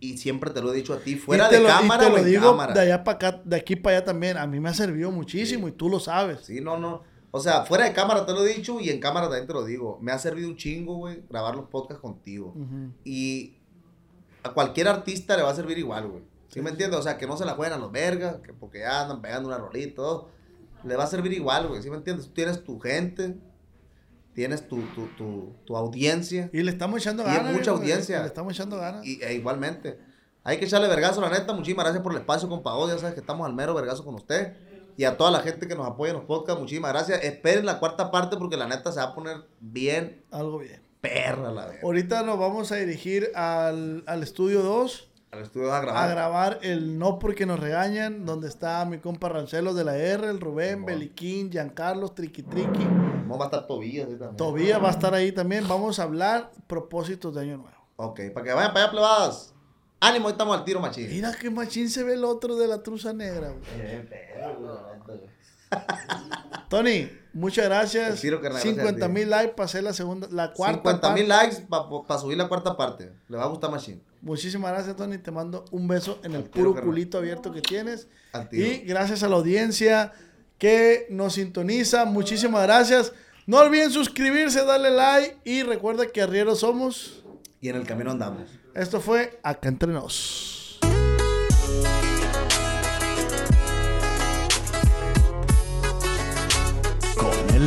Y siempre te lo he dicho a ti. Fuera Y te de lo- y cámara te o lo en digo cámara. de allá para acá, de aquí para allá también. A mí me ha servido muchísimo y tú lo sabes. Sí, no, no. O sea, fuera de cámara te lo he dicho y en cámara también te lo digo. Me ha servido un chingo, güey, grabar los podcasts contigo. Ujú. Y a cualquier artista le va a servir igual, güey. ¿Sí, me entiendes? O sea, que no se la jueguen a los vergas, que porque ya andan pegando una rolita y todo. Le va a servir igual, güey. ¿Sí me entiendes? Tú tienes tu gente, tienes tu, tu, tu, tu audiencia. Y le estamos echando Y ganas. mucha güey, audiencia. Le estamos echando ganas. Y, e igualmente. Hay que echarle vergazo, la neta. Muchísimas gracias por el espacio, compa. Oz. Ya sabes que estamos al mero vergazo con usted. Y a toda la gente que nos apoya en los podcasts, muchísimas gracias. Esperen la cuarta parte porque la neta se va a poner bien Algo bien. perra la verga. Ahorita nos vamos a dirigir al, al estudio 2 Al estudio a a grabar. grabar el No Porque Nos Regañan, donde está mi compa Rancelos de la R, el Rubén, Beliquín, Giancarlos, Triqui Triqui. ¿Cómo va a estar Tobías? ahí también? Tobía va a estar ahí también. Vamos a hablar propósitos de Año Nuevo. Ok, para que vayan para allá, plebadas. Ánimo, ahí estamos al tiro, machín. Mira qué machín se ve el otro de la truza negra, güey. Tony, muchas gracias. Tiro, carnal, gracias a 50 ti. mil likes para hacer la segunda, la cuarta 50 mil likes para subir la cuarta parte. Le va a gustar machín. Muchísimas gracias, Tony. Te mando un beso en el puro culito abierto que tienes. Y gracias a la audiencia que nos sintoniza. Muchísimas gracias. No olviden suscribirse, darle like y recuerda que arrieros somos. Y en el camino andamos. Esto fue Acá Entre Nos. con el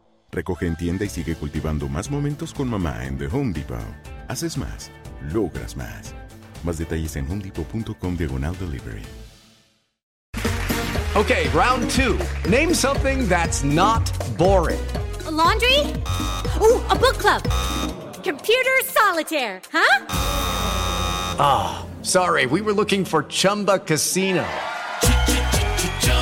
Recoge en tienda y sigue cultivando más momentos con mamá en The Home Depot. Haces más, logras más. Más detalles en homedepot.com diagonal delivery. Okay, round two. Name something that's not boring. A laundry? Ooh, a book club. Computer solitaire, huh? Ah, oh, sorry, we were looking for Chumba Casino.